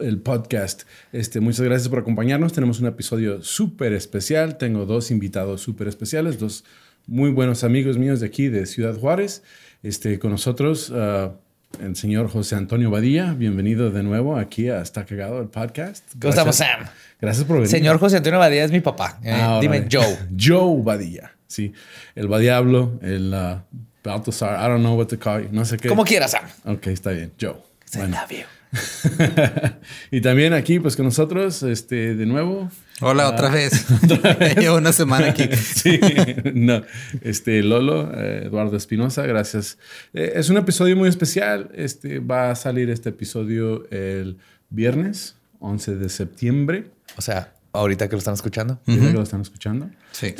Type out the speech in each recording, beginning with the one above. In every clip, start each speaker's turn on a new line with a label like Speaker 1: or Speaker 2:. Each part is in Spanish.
Speaker 1: el podcast. Este, muchas gracias por acompañarnos. Tenemos un episodio súper especial. Tengo dos invitados súper especiales, dos muy buenos amigos míos de aquí, de Ciudad Juárez. Este, con nosotros, ah, el señor José Antonio Badilla. Bienvenido de nuevo aquí a Está Cagado, el podcast.
Speaker 2: ¿Cómo estamos,
Speaker 1: Gracias-
Speaker 2: Sam?
Speaker 1: Gracias por venir.
Speaker 2: Señor José Antonio Badía es mi papá. Eh,
Speaker 1: Ah,
Speaker 2: dime. Joe.
Speaker 1: Joe Badilla, sí. El Badiablo, el uh, Baltasar, I don't know what to call you, no sé qué.
Speaker 2: Como quieras, Sam.
Speaker 1: Ok, está bien, Joe.
Speaker 2: I
Speaker 1: Bueno.
Speaker 2: love you.
Speaker 1: y también aquí, pues con nosotros, este, de nuevo.
Speaker 3: Hola, otra vez. Llevo una semana aquí.
Speaker 1: sí, no, este, Lolo, eh, Eduardo Espinosa, gracias. Eh, es un episodio muy especial. Este, va a salir este episodio el viernes, 11 de septiembre.
Speaker 2: O sea, ahorita que lo están escuchando.
Speaker 1: ¿Ya que lo están escuchando?
Speaker 3: Sí.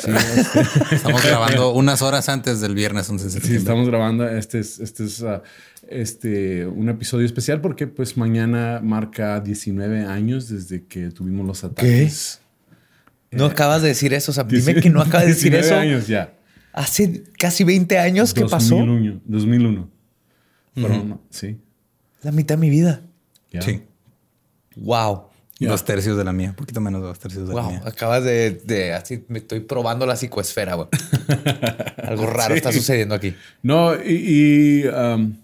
Speaker 3: Estamos grabando unas horas antes del viernes 11 de
Speaker 1: Sí,
Speaker 3: septiembre.
Speaker 1: estamos grabando. Este es, este es ah, este, un episodio especial porque pues mañana marca 19 años desde que tuvimos los ataques.
Speaker 2: No acabas de decir eso, Sam. Dime
Speaker 1: Dieci-
Speaker 2: que no acabas de decir
Speaker 1: 19
Speaker 2: eso.
Speaker 1: años ya.
Speaker 2: Hace casi 20 años que pasó.
Speaker 1: 2001. 2001. Fueron, sí.
Speaker 2: La mitad de mi vida.
Speaker 1: ya.
Speaker 3: Sí.
Speaker 2: Wow.
Speaker 1: Ya.
Speaker 3: Dos tercios de la mía. Un poquito menos de dos tercios de la
Speaker 2: Wow.
Speaker 3: mía.
Speaker 2: Acabas de, de así me estoy probando la psicoesfera, güey. Algo raro está sucediendo aquí.
Speaker 1: No, y, y, um,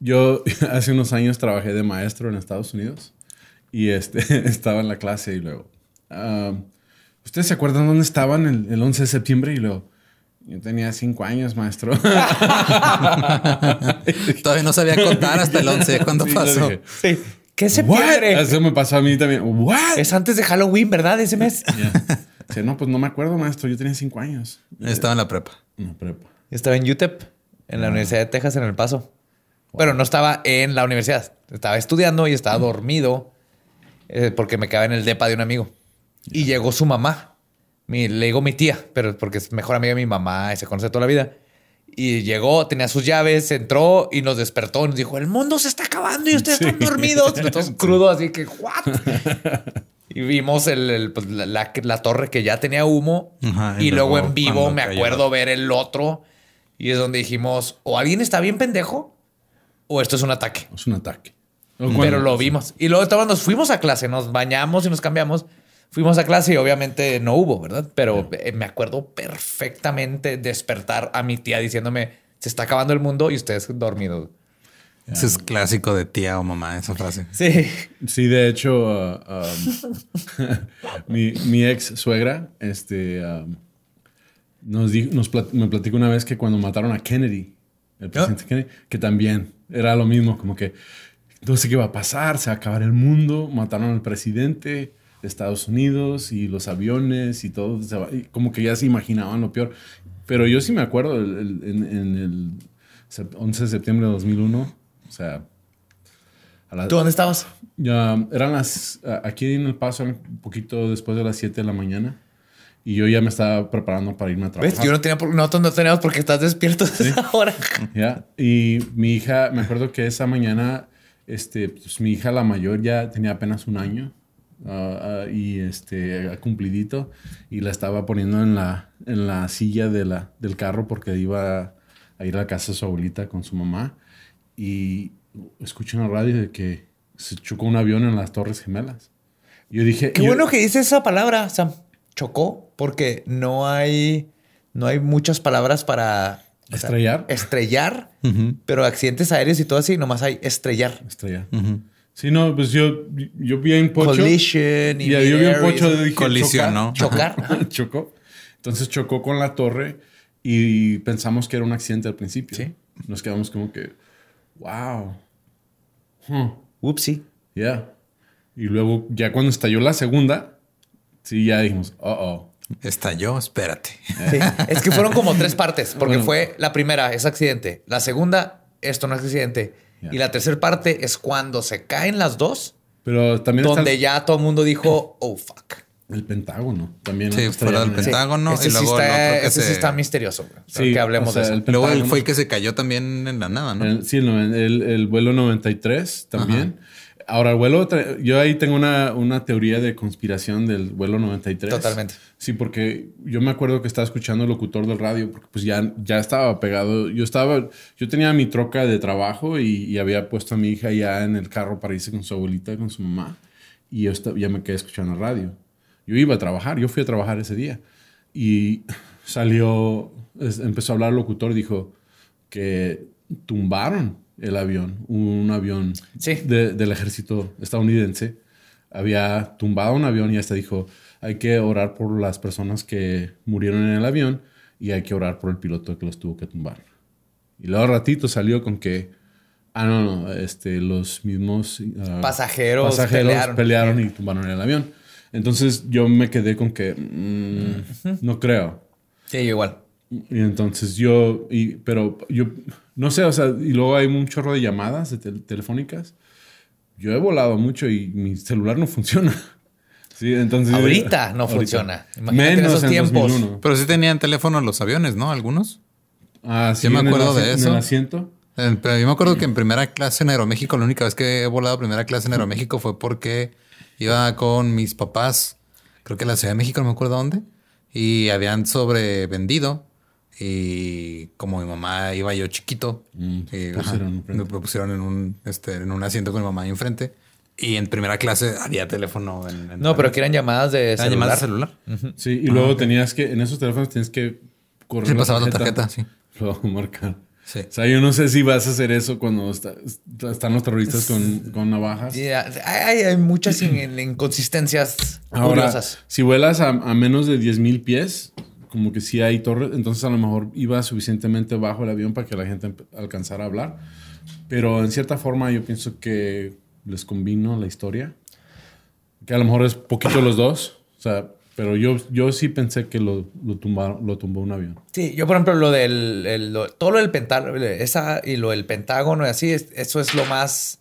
Speaker 1: yo hace unos años trabajé de maestro en Estados Unidos y este, estaba en la clase y luego, um, ¿ustedes se acuerdan dónde estaban el, el 11 de septiembre? Y luego, yo tenía cinco años, maestro.
Speaker 3: Todavía no sabía contar hasta el 11. ¿Cuándo
Speaker 1: Sí,
Speaker 3: pasó?
Speaker 2: Sí. ¿Qué
Speaker 1: ¿What?
Speaker 2: septiembre?
Speaker 1: Eso me pasó a mí también. ¿What?
Speaker 2: Es antes de Halloween, ¿verdad? Ese mes.
Speaker 1: Dice, no, pues no me acuerdo, maestro. Yo tenía cinco años.
Speaker 3: Estaba en la prepa.
Speaker 1: No, prepa.
Speaker 2: Estaba en UTEP, en la Universidad de Texas, en El Paso. Bueno, no estaba en la universidad. Estaba estudiando y estaba dormido eh, porque me quedaba en el depa de un amigo. Y llegó su mamá. Mi- le digo mi tía, pero porque es mejor amiga de mi mamá y se conoce toda la vida. Y llegó, tenía sus llaves, entró y nos despertó. Nos dijo, el mundo se está acabando y ustedes están dormidos. Y nosotros crudos, así que, ¿what? Y vimos el, el, pues, la, la- la torre que ya tenía humo.
Speaker 3: Ajá,
Speaker 2: y,
Speaker 3: y
Speaker 2: luego,
Speaker 3: luego
Speaker 2: en vivo me
Speaker 3: cayó.
Speaker 2: acuerdo ver el otro. Y es donde dijimos, o alguien está bien pendejo o esto es un ataque.
Speaker 1: Es un ataque.
Speaker 2: Pero lo vimos. Y luego estábamos, nos fuimos a clase, nos bañamos y nos cambiamos. Fuimos a clase y obviamente no hubo, ¿verdad? Pero eh, me acuerdo perfectamente despertar a mi tía diciéndome, se está acabando el mundo y ustedes dormidos.
Speaker 3: Ese es clásico de tía o mamá, esa frase.
Speaker 2: Sí.
Speaker 1: Sí, de hecho, uh, um, mi, mi ex suegra este, um, nos, di- nos plat- me platicó una vez que cuando mataron a Kennedy, el presidente Kennedy, que también era lo mismo, como que no sé qué va a pasar, se va a acabar el mundo, mataron al presidente de Estados Unidos y los aviones y todo, se va- y como que ya se imaginaban lo peor. Pero yo sí me acuerdo el- el- en, en el sep- 11 de septiembre de 2001, o sea... la-
Speaker 2: ¿Tú dónde estabas?
Speaker 1: ya eran las. Aquí en El Paso, un poquito después de las 7 de la mañana. Y yo ya me estaba preparando para irme a trabajar.
Speaker 2: ¿Ves? Yo no tenía por, nosotros no teníamos porque estás despierto a esa hora.
Speaker 1: Ya. Y mi hija, me acuerdo que esa mañana, este, pues mi hija, la mayor, ya tenía apenas un año. ah, ah, y este, cumplidito. Y la estaba poniendo en la, en la silla de la, del carro porque iba a ir a la casa de su abuelita con su mamá. Y escuché en la radio de que se chocó un avión en las Torres Gemelas. Yo dije.
Speaker 2: Qué
Speaker 1: yo-
Speaker 2: bueno que dices esa palabra, Sam. Chocó, porque no hay, no hay muchas palabras para o sea,
Speaker 1: Estrellar.
Speaker 2: estrellar, pero accidentes aéreos y todo así, nomás hay estrellar.
Speaker 1: Estrella. Sí, no, pues yo, yo vi en Pocho.
Speaker 2: Collision y
Speaker 1: Y yo vi en
Speaker 2: y
Speaker 1: Pocho
Speaker 2: eso.
Speaker 1: dije,
Speaker 3: Colisionó.
Speaker 1: chocar.
Speaker 2: Chocar.
Speaker 1: chocó. Entonces chocó con la torre y pensamos que era un accidente al principio.
Speaker 2: Sí.
Speaker 1: Nos quedamos como que, wow. Hmm,
Speaker 2: Upsi.
Speaker 1: yeah. Y luego, ya cuando estalló la segunda, sí, ya dijimos, oh, oh.
Speaker 3: Estalló, espérate.
Speaker 2: Sí. Es que fueron como tres partes, porque
Speaker 1: Bueno.
Speaker 2: fue la primera, es accidente. La segunda, esto no es accidente. Y la tercera parte es cuando se caen las dos,
Speaker 1: Pero también está-
Speaker 2: donde ya todo el mundo dijo, oh fuck.
Speaker 1: El Pentágono también.
Speaker 3: Sí, fuera del. Pentágono.
Speaker 2: Ese,
Speaker 3: y
Speaker 2: sí
Speaker 3: luego el
Speaker 2: está,
Speaker 3: otro que
Speaker 2: ese sí
Speaker 3: se-
Speaker 2: está misterioso. güey.
Speaker 1: Sí,
Speaker 2: que hablemos
Speaker 1: o sea,
Speaker 2: de eso.
Speaker 1: el
Speaker 3: Luego él fue el que se cayó también en la nada, ¿no?
Speaker 1: El- sí, el, el- el vuelo 93 también. Ahora, el vuelo, yo ahí tengo una, una teoría de conspiración del vuelo 93.
Speaker 2: Totalmente.
Speaker 1: Sí, porque yo me acuerdo que estaba escuchando el locutor del radio, porque pues ya, ya estaba pegado. Yo estaba, yo tenía mi troca de trabajo y, y había puesto a mi hija ya en el carro para irse con su abuelita, con su mamá. Y yo esta- ya me quedé escuchando el radio. Yo iba a trabajar, yo fui a trabajar ese día. Y salió, empezó a hablar el locutor, dijo que tumbaron el avión, un avión
Speaker 2: Sí.
Speaker 1: de- del ejército estadounidense. Había tumbado un avión y hasta dijo, hay que orar por las personas que murieron en el avión y hay que orar por el piloto que los tuvo que tumbar. Y luego ratito salió con que, ah, no, no, este, los mismos ah,
Speaker 2: Pasajeros
Speaker 1: pasajeros
Speaker 2: pelearon.
Speaker 1: pelearon y tumbaron el avión. Entonces yo me quedé con que, mm, no creo.
Speaker 2: Sí, igual.
Speaker 1: Y entonces yo, y, pero yo, no sé, o sea, y luego hay un chorro de llamadas de tel- telefónicas. Yo he volado mucho y mi celular no funciona. Sí, entonces.
Speaker 2: Ahorita no
Speaker 1: Ahorita.
Speaker 2: funciona. Imagínate en
Speaker 1: Menos
Speaker 2: esos
Speaker 1: en
Speaker 2: tiempos.
Speaker 1: 2001.
Speaker 3: Pero sí tenían teléfono los aviones, ¿no? Algunos.
Speaker 1: Ah, sí,
Speaker 3: Yo me
Speaker 1: en el
Speaker 3: acuerdo de
Speaker 1: En
Speaker 3: eso.
Speaker 1: el asiento.
Speaker 3: Pero yo me acuerdo que en primera clase en Aeroméxico, la única vez que he volado primera clase en Aeroméxico fue porque iba con mis papás, creo que a la Ciudad de México, no me acuerdo dónde, y habían sobrevendido. Y como mi mamá iba yo chiquito,
Speaker 1: Mm, pusieron
Speaker 3: ajá, me pusieron en un, este, en un asiento con mi mamá ahí enfrente. Y en primera clase había teléfono en, en-
Speaker 2: No, pero que eran llamadas de
Speaker 3: ¿Eran
Speaker 2: celular.
Speaker 3: llamadas de celular.
Speaker 1: Sí, y luego tenías que, en esos teléfonos tienes que correr.
Speaker 3: Sí, pasabas la tarjeta, sí.
Speaker 1: Luego marcar.
Speaker 3: Sí.
Speaker 1: O sea, yo no sé si vas a hacer eso cuando está- están los terroristas con, con navajas.
Speaker 2: Sí, hay, hay muchas in- inconsistencias
Speaker 1: Ahora,
Speaker 2: curiosas.
Speaker 1: si vuelas a, a menos de 10.000 pies, como que sí hay torres, entonces a lo mejor iba suficientemente bajo el avión para que la gente alcanzara a hablar. Pero en cierta forma yo pienso que les combino la historia. Que a lo mejor es poquito los dos. O sea, pero yo, yo sí pensé que lo, lo, tumbaron, lo tumbó un avión.
Speaker 2: Sí, yo por ejemplo lo del el- lo- todo lo del Pentágono, esa y lo del Pentágono y así, es- eso es lo más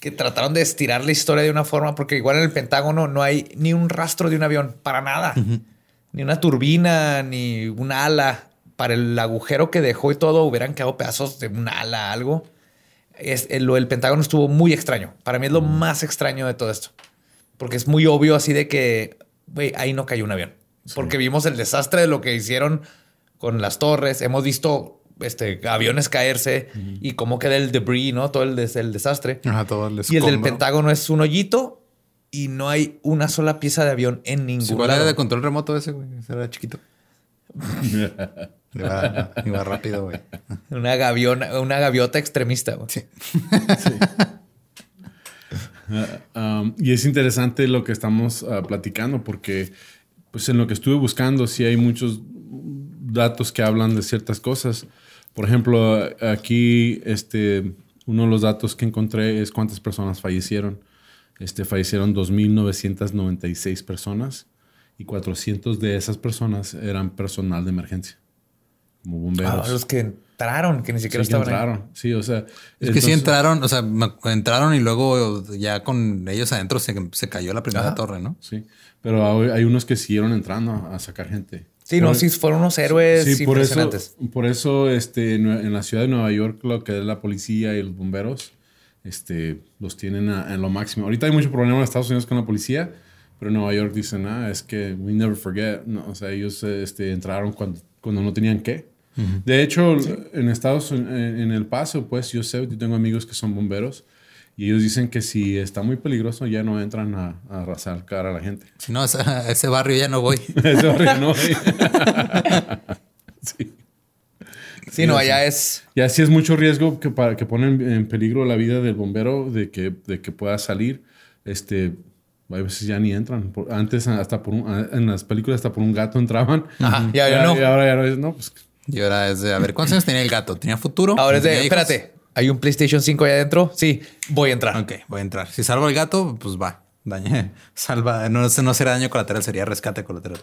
Speaker 2: que trataron de estirar la historia de una forma porque igual en el Pentágono no hay ni un rastro de un avión para nada, ni una turbina, ni un ala. Para el agujero que dejó y todo hubieran quedado pedazos de un ala, algo. Es, eh, lo del Pentágono estuvo muy extraño. Para mí es lo más extraño de todo esto. Porque es muy obvio así de que, güey, ahí no cayó un avión. Porque vimos el desastre de lo que hicieron con las torres. Hemos visto este, aviones caerse y cómo queda el debris, ¿no? Todo el, des- el desastre.
Speaker 3: Ajá, todo el
Speaker 2: Y el del. Pentágono es un hoyito y no hay una sola pieza de avión en ningún
Speaker 3: Sí, ¿Cuál
Speaker 2: lado.
Speaker 3: era de control remoto ese, güey? Ese era chiquito. Iba, iba rápido, güey.
Speaker 2: Una gaviona, una gaviota extremista. güey.
Speaker 1: Um, y es interesante lo que estamos ah, platicando porque pues en lo que estuve buscando sí hay muchos datos que hablan de ciertas cosas. Por ejemplo, aquí este, uno de los datos que encontré es cuántas personas fallecieron. Este, fallecieron 2.996 personas y 400 de esas personas eran personal de emergencia, como bomberos.
Speaker 2: Ah, los que entraron, que ni siquiera
Speaker 1: Sí que
Speaker 2: estaban ahí.
Speaker 1: entraron. Sí, o sea.
Speaker 3: Es que sí
Speaker 1: entonces-
Speaker 3: entraron, o sea, entraron y luego ya con ellos adentro se, se cayó la primera
Speaker 2: Ajá.
Speaker 3: torre, ¿no?
Speaker 1: Sí, pero hay, unos que siguieron entrando a, sacar gente.
Speaker 2: Sí, no,
Speaker 1: Por-
Speaker 2: sí, fueron unos héroes
Speaker 1: Sí, por eso,
Speaker 2: impresionantes.
Speaker 1: por eso este, en la ciudad de Nueva York, lo que es la policía y los bomberos, este, los tienen a- en lo máximo. Ahorita hay mucho problema en Estados Unidos con la policía, pero en Nueva York dicen, ah, es que we never forget. No, o sea, ellos este, entraron cuando, cuando no tenían que. De hecho, en Estados en, en El Paso, pues yo sé, yo tengo amigos que son bomberos y ellos dicen que si está muy peligroso ya no entran a, a arrasar cara a la gente.
Speaker 3: Si no, a ese, barrio ya no voy.
Speaker 1: Ese barrio no, güey. sí.
Speaker 2: Sí, no, allá es.
Speaker 1: Y así es mucho riesgo que, para, que ponen en peligro la vida del bombero de que, de que pueda salir. Este, a veces ya ni entran. Por- antes hasta por un- en las películas hasta por un gato entraban.
Speaker 2: Ajá, ya, ya no.
Speaker 1: Y ahora ya no es, no, pues
Speaker 3: Y ahora es de, a ver, ¿cuántos años tenía el gato? ¿Tenía futuro?
Speaker 2: Ahora es de, espérate, ¿hay un PlayStation 5 allá adentro? Sí, voy a entrar.
Speaker 3: Ok, voy a entrar. Si salvo el gato, pues va. Dañe. Salva. No, no sería daño colateral, sería rescate colateral.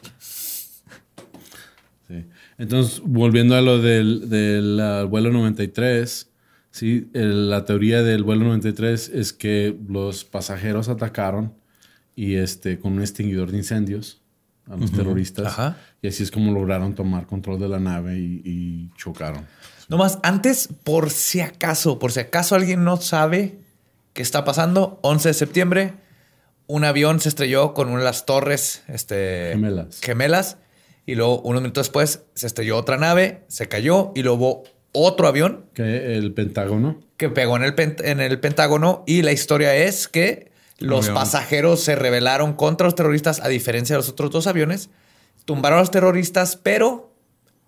Speaker 1: Entonces, volviendo a lo del, del, ah, vuelo 93, ¿sí? El- la teoría del vuelo 93 es que los pasajeros atacaron y este, con un extinguidor de incendios a los terroristas.
Speaker 2: Ajá.
Speaker 1: Y así es como lograron tomar control de la nave y, y chocaron.
Speaker 2: Nomás, antes, por si acaso, por si acaso alguien no sabe qué está pasando, 11 de septiembre, un avión se estrelló con una de las torres este,
Speaker 1: Gemelas.
Speaker 2: gemelas y luego unos minutos después se estrelló otra nave, se cayó y luego otro avión
Speaker 1: Que el Pentágono.
Speaker 2: que pegó en el, pen- en el Pentágono y la historia es que los pasajeros se rebelaron contra los terroristas a diferencia de los otros dos aviones, tumbaron a los terroristas, pero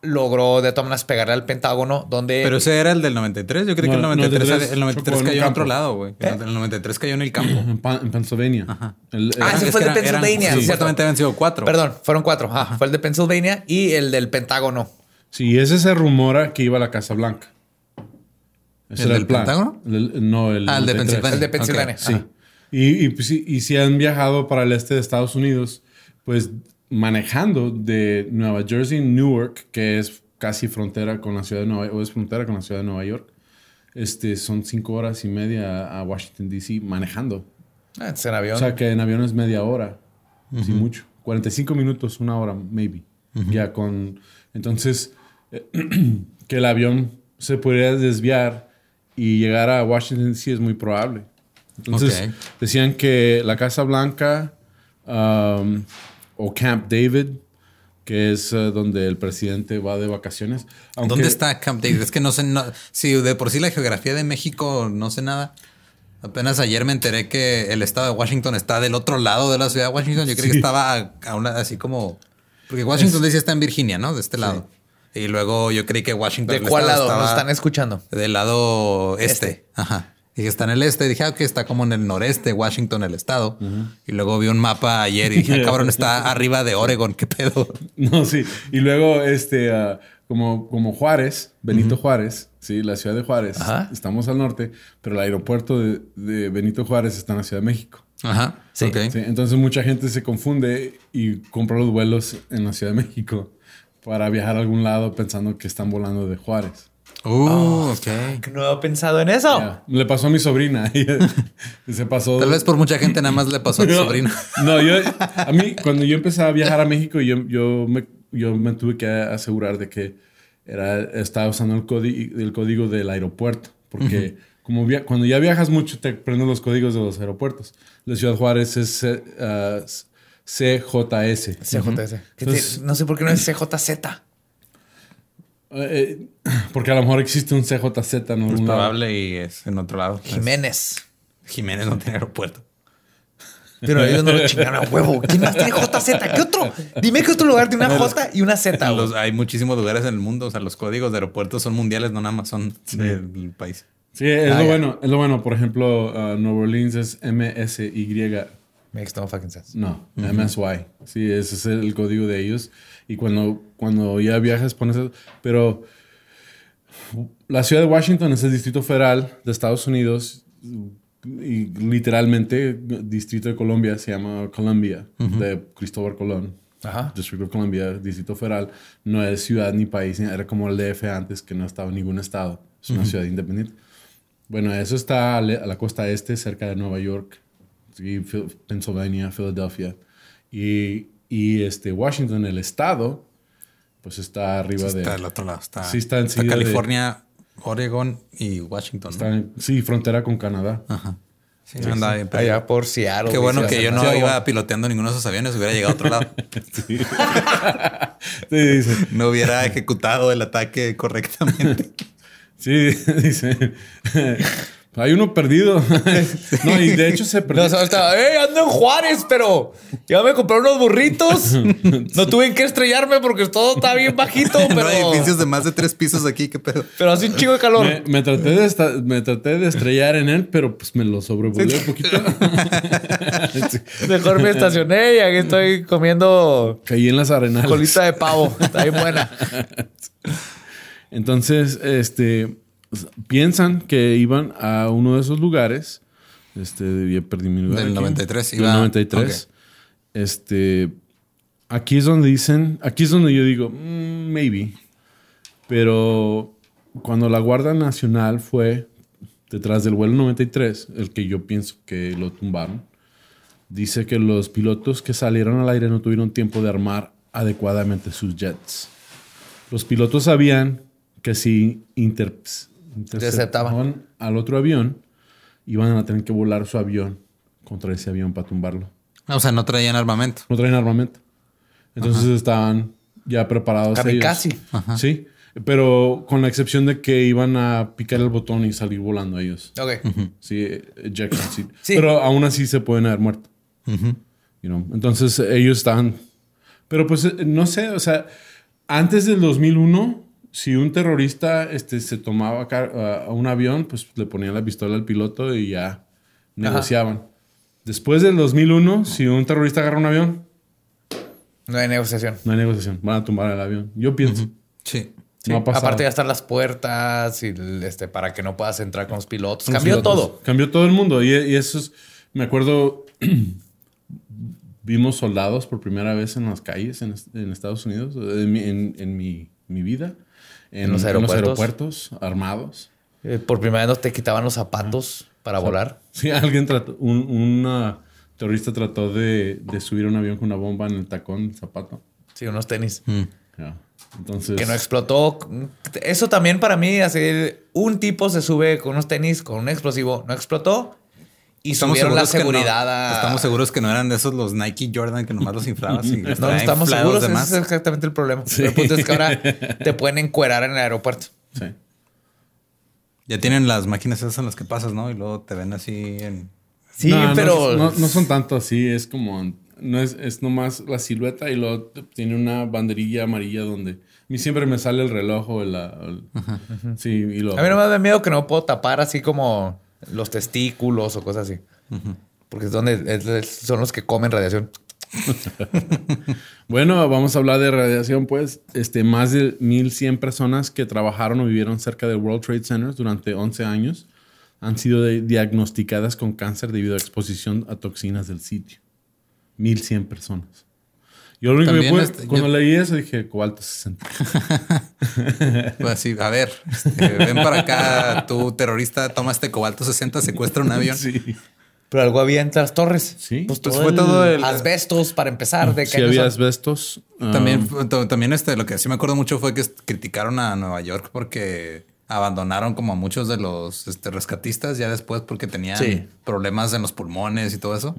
Speaker 2: logró de todas maneras pegarle al Pentágono donde...
Speaker 3: Pero ese era el del 93. Yo creo que el
Speaker 1: No,
Speaker 3: 93,
Speaker 1: 93
Speaker 3: el 93
Speaker 1: chocó en
Speaker 3: cayó en otro lado, güey. El 93 cayó en el campo.
Speaker 1: En, Pa- en Pennsylvania. El-
Speaker 2: Ah, ese
Speaker 3: Es
Speaker 2: fue el de
Speaker 3: eran- eran-
Speaker 2: Pennsylvania,
Speaker 3: sí. Supuestamente habían sido cuatro.
Speaker 2: Perdón, fueron cuatro. Ajá, Fue el de Pennsylvania y el del Pentágono.
Speaker 1: Sí, ese se rumora que iba a la Casa Blanca. Ese
Speaker 3: ¿El
Speaker 1: era
Speaker 3: del Pentágono?
Speaker 1: El- no, el,
Speaker 3: Ah, el de
Speaker 1: 93.
Speaker 3: Pensilvania.
Speaker 2: El de Pensilvania.
Speaker 3: Ok,
Speaker 1: Sí.
Speaker 2: Ajá.
Speaker 1: Y, y, pues, sí, y si han viajado para el este de Estados Unidos, pues manejando de Nueva Jersey, Newark, que es casi frontera con la ciudad de Nueva York, o es frontera con la ciudad de Nueva York, este, son cinco horas y media a, Washington, D.C. manejando.
Speaker 2: Ah, es en avión.
Speaker 1: O sea que en avión es media hora, sí mucho. 45 minutos, una hora, maybe. Ya con... Entonces, eh, que el avión se podría desviar y llegar a Washington DC es muy probable. Entonces, decían que la Casa Blanca um, o Camp David, que es eh, donde el presidente va de vacaciones. aunque-
Speaker 3: ¿Dónde está Camp David? Es que no sé, no, si de por sí la geografía de México no sé nada. Apenas ayer me enteré que el estado de Washington está del otro lado de la ciudad de Washington. Yo creí que estaba a, a una, así como... Porque Washington DC está en Virginia, ¿no? De este lado. Y luego yo creí que Washington...
Speaker 2: ¿De cuál lado nos están escuchando?
Speaker 3: Del lado este.
Speaker 2: Este.
Speaker 3: Ajá. Dije, está en el este. Dije, ah, ok, está como en el noreste, Washington, el estado. Y luego vi un mapa ayer y dije, ah, cabrón, está arriba de Oregon. ¿Qué pedo?
Speaker 1: No, sí. Y luego, este, ah, como, como Juárez, Benito Juárez, sí, la ciudad de Juárez,
Speaker 2: Ajá.
Speaker 1: estamos al norte, pero el aeropuerto de, de Benito Juárez está en la Ciudad de México.
Speaker 3: Ajá.
Speaker 2: Sí.
Speaker 3: Ok.
Speaker 1: Sí, entonces mucha gente se confunde y compra los vuelos en la Ciudad de México para viajar a algún lado pensando que están volando de Juárez.
Speaker 3: Uh, ok.
Speaker 2: Que no había pensado en eso.
Speaker 1: Ya. Le pasó a mi sobrina. y se pasó.
Speaker 3: Tal vez por mucha gente nada más le pasó a tu
Speaker 1: No,
Speaker 3: sobrino.
Speaker 1: No, yo, a mí, cuando yo empecé a viajar a México, yo, yo, me, yo me tuve que asegurar de que era, estaba usando el, el código del aeropuerto. Porque como via- cuando ya viajas mucho, te aprendes los códigos de los aeropuertos. La Ciudad Juárez es eh, ah, CJS.
Speaker 2: CJS.
Speaker 1: Entonces-
Speaker 2: no sé por qué no es CJZ.
Speaker 1: Eh, eh, porque a lo mejor existe un CJZ en
Speaker 3: Es
Speaker 1: algún lado.
Speaker 3: probable y es en otro lado.
Speaker 2: Jiménez.
Speaker 3: Jiménez no tiene aeropuerto.
Speaker 2: Pero ellos no lo chingaron a huevo. ¿Quién más tiene JZ? ¿Qué otro? Dime que otro lugar tiene una J y una Z.
Speaker 3: Los- hay muchísimos lugares en el mundo. O sea, los códigos de aeropuertos son mundiales, no nada más son del país.
Speaker 1: Sí, es
Speaker 2: Ah,
Speaker 1: lo
Speaker 2: ya.
Speaker 1: bueno. Es lo bueno. Por ejemplo, ah, Nueva Orleans es MSY.
Speaker 2: Makes no fucking sense.
Speaker 1: No, MSY. Sí, ese es el código de ellos. Y cuando, cuando ya viajas pones eso. Pero la ciudad de Washington es el distrito federal de Estados Unidos. Y literalmente, distrito de Colombia se llama Columbia, de Cristóbal Colón.
Speaker 2: Ajá.
Speaker 1: Distrito de Columbia, distrito federal. No es ciudad ni país, era como el DF antes, que no estaba en ningún estado. Es una ciudad independiente. Bueno, eso está a la costa este, cerca de Nueva York, Phil- Pennsylvania, Philadelphia. Y, y este, Washington, el estado, pues está arriba de...
Speaker 3: Está del otro lado. Está,
Speaker 1: Sí, está de-
Speaker 3: California, Oregon y Washington. ¿no?
Speaker 1: está en- sí, frontera con Canadá.
Speaker 3: Ajá. Sí, andaba bien.
Speaker 2: Allá por Seattle.
Speaker 3: Qué bueno que yo no iba piloteando ninguno de esos aviones, hubiera llegado a otro lado.
Speaker 1: Sí. Sí, dice.
Speaker 3: No hubiera ejecutado el ataque correctamente.
Speaker 1: Sí, dice. Hay uno perdido. No, y de hecho se perdió.
Speaker 2: No, estaba, ¡eh! Ando en Juárez, pero ya me compré unos burritos. No tuve que estrellarme porque todo está bien bajito,
Speaker 3: no hay
Speaker 2: pero,
Speaker 3: edificios de más de tres pisos aquí, qué pedo.
Speaker 2: pero hace un chingo de calor.
Speaker 1: Me, me traté de esta- me traté de estrellar en él, pero pues me lo sobrevolé un poquito.
Speaker 2: Mejor me estacioné y aquí estoy comiendo
Speaker 1: Caí en las arenales.
Speaker 2: colita de pavo. Está bien buena.
Speaker 1: Entonces, este, piensan que iban a uno de esos lugares. Este, ya perdí mi lugar.
Speaker 3: Del
Speaker 1: aquí.
Speaker 3: 93
Speaker 1: Del
Speaker 3: iba-
Speaker 1: 93. Este, aquí es donde dicen, aquí es donde yo digo, "Mm, maybe. Pero cuando la Guardia Nacional fue detrás del vuelo 93, el que yo pienso que lo tumbaron, dice que los pilotos que salieron al aire no tuvieron tiempo de armar adecuadamente sus jets. Los pilotos sabían que si inter- interceptaban al otro avión, iban a tener que volar su avión contra ese avión para tumbarlo.
Speaker 3: O sea, no traían armamento.
Speaker 1: No traen armamento. Entonces estaban ya preparados.
Speaker 2: Kamikaze.
Speaker 1: ellos. Sí, pero con la excepción de que iban a picar el botón y salir volando ellos.
Speaker 2: Ok.
Speaker 1: Sí, ejection seat.
Speaker 2: Sí.
Speaker 1: Pero aún así se pueden haber muerto. You know, Entonces ellos estaban... Pero pues eh, no sé, o sea, antes del 2001, si un terrorista este, se tomaba a un avión, pues le ponían la pistola al piloto y ya negociaban. Después del 2001, si un terrorista agarra un avión,
Speaker 2: No hay negociación.
Speaker 1: no hay negociación, van a tumbar el avión. Yo pienso.
Speaker 3: Sí.
Speaker 1: No.
Speaker 2: Aparte ya están las puertas y este, para que no puedas entrar con los pilotos.
Speaker 1: Con los
Speaker 2: Cambió
Speaker 1: pilotos.
Speaker 2: todo.
Speaker 1: Cambió todo el mundo. Y, y eso es, me acuerdo, vimos soldados por primera vez en las calles en, en Estados Unidos, en mi, en- en mi- mi vida. En,
Speaker 2: los aeropuertos.
Speaker 1: aeropuertos, armados.
Speaker 2: Eh, por primera vez no te quitaban los zapatos para volar.
Speaker 1: Sí, alguien trató, un una terrorista trató de, de subir un avión con una bomba en el tacón, zapato.
Speaker 2: Sí, unos tenis.
Speaker 1: Ya. Entonces,
Speaker 2: Que no explotó. Eso también para mí, así, un tipo se sube con unos tenis con un explosivo, no explotó y subieron la
Speaker 3: seguros que no-
Speaker 2: seguridad a...
Speaker 3: estamos seguros que no eran de esos los Nike Jordan que nomás los inflabas y los
Speaker 2: No, no estamos seguros,
Speaker 3: de
Speaker 2: ese es exactamente el problema. Pero el punto es que ahora te pueden encuerar en el aeropuerto.
Speaker 1: sí.
Speaker 3: Ya tienen las máquinas esas en las que pasas, ¿no? Y luego te ven así en...
Speaker 2: Sí,
Speaker 1: No, no,
Speaker 2: pero...
Speaker 1: No, no son tanto así, es como. No es, es nomás la silueta y luego tiene una banderilla amarilla donde. A mí siempre me sale el reloj o la. el- sí, y lo.
Speaker 2: A mí no me da miedo que no puedo tapar así como los testículos o cosas así. Porque es donde es- es- son los que comen radiación.
Speaker 1: Bueno, vamos a hablar de radiación, pues. Este, más de 1100 personas que trabajaron o vivieron cerca del World Trade Center durante 11 años han sido diagnosticadas con cáncer debido a exposición a toxinas del sitio. 1100 personas. Yo lo único que pude-
Speaker 3: este,
Speaker 1: cuando
Speaker 3: yo-
Speaker 1: leí eso dije, cobalto 60.
Speaker 3: Pues así, a ver, este, ven para acá, tú terrorista, toma este cobalto 60, secuestra un avión.
Speaker 1: Sí.
Speaker 2: Pero algo había entre las torres.
Speaker 1: Sí.
Speaker 2: Pues,
Speaker 3: Pues fue
Speaker 2: el
Speaker 3: todo el-
Speaker 2: Asbestos para empezar. De
Speaker 1: Si
Speaker 2: que
Speaker 1: había asbestos.
Speaker 3: También, to- también este, lo que sí me acuerdo mucho fue que criticaron a Nueva York porque abandonaron como a muchos de los este, rescatistas ya después porque tenían
Speaker 2: Sí.
Speaker 3: problemas en los pulmones y todo eso,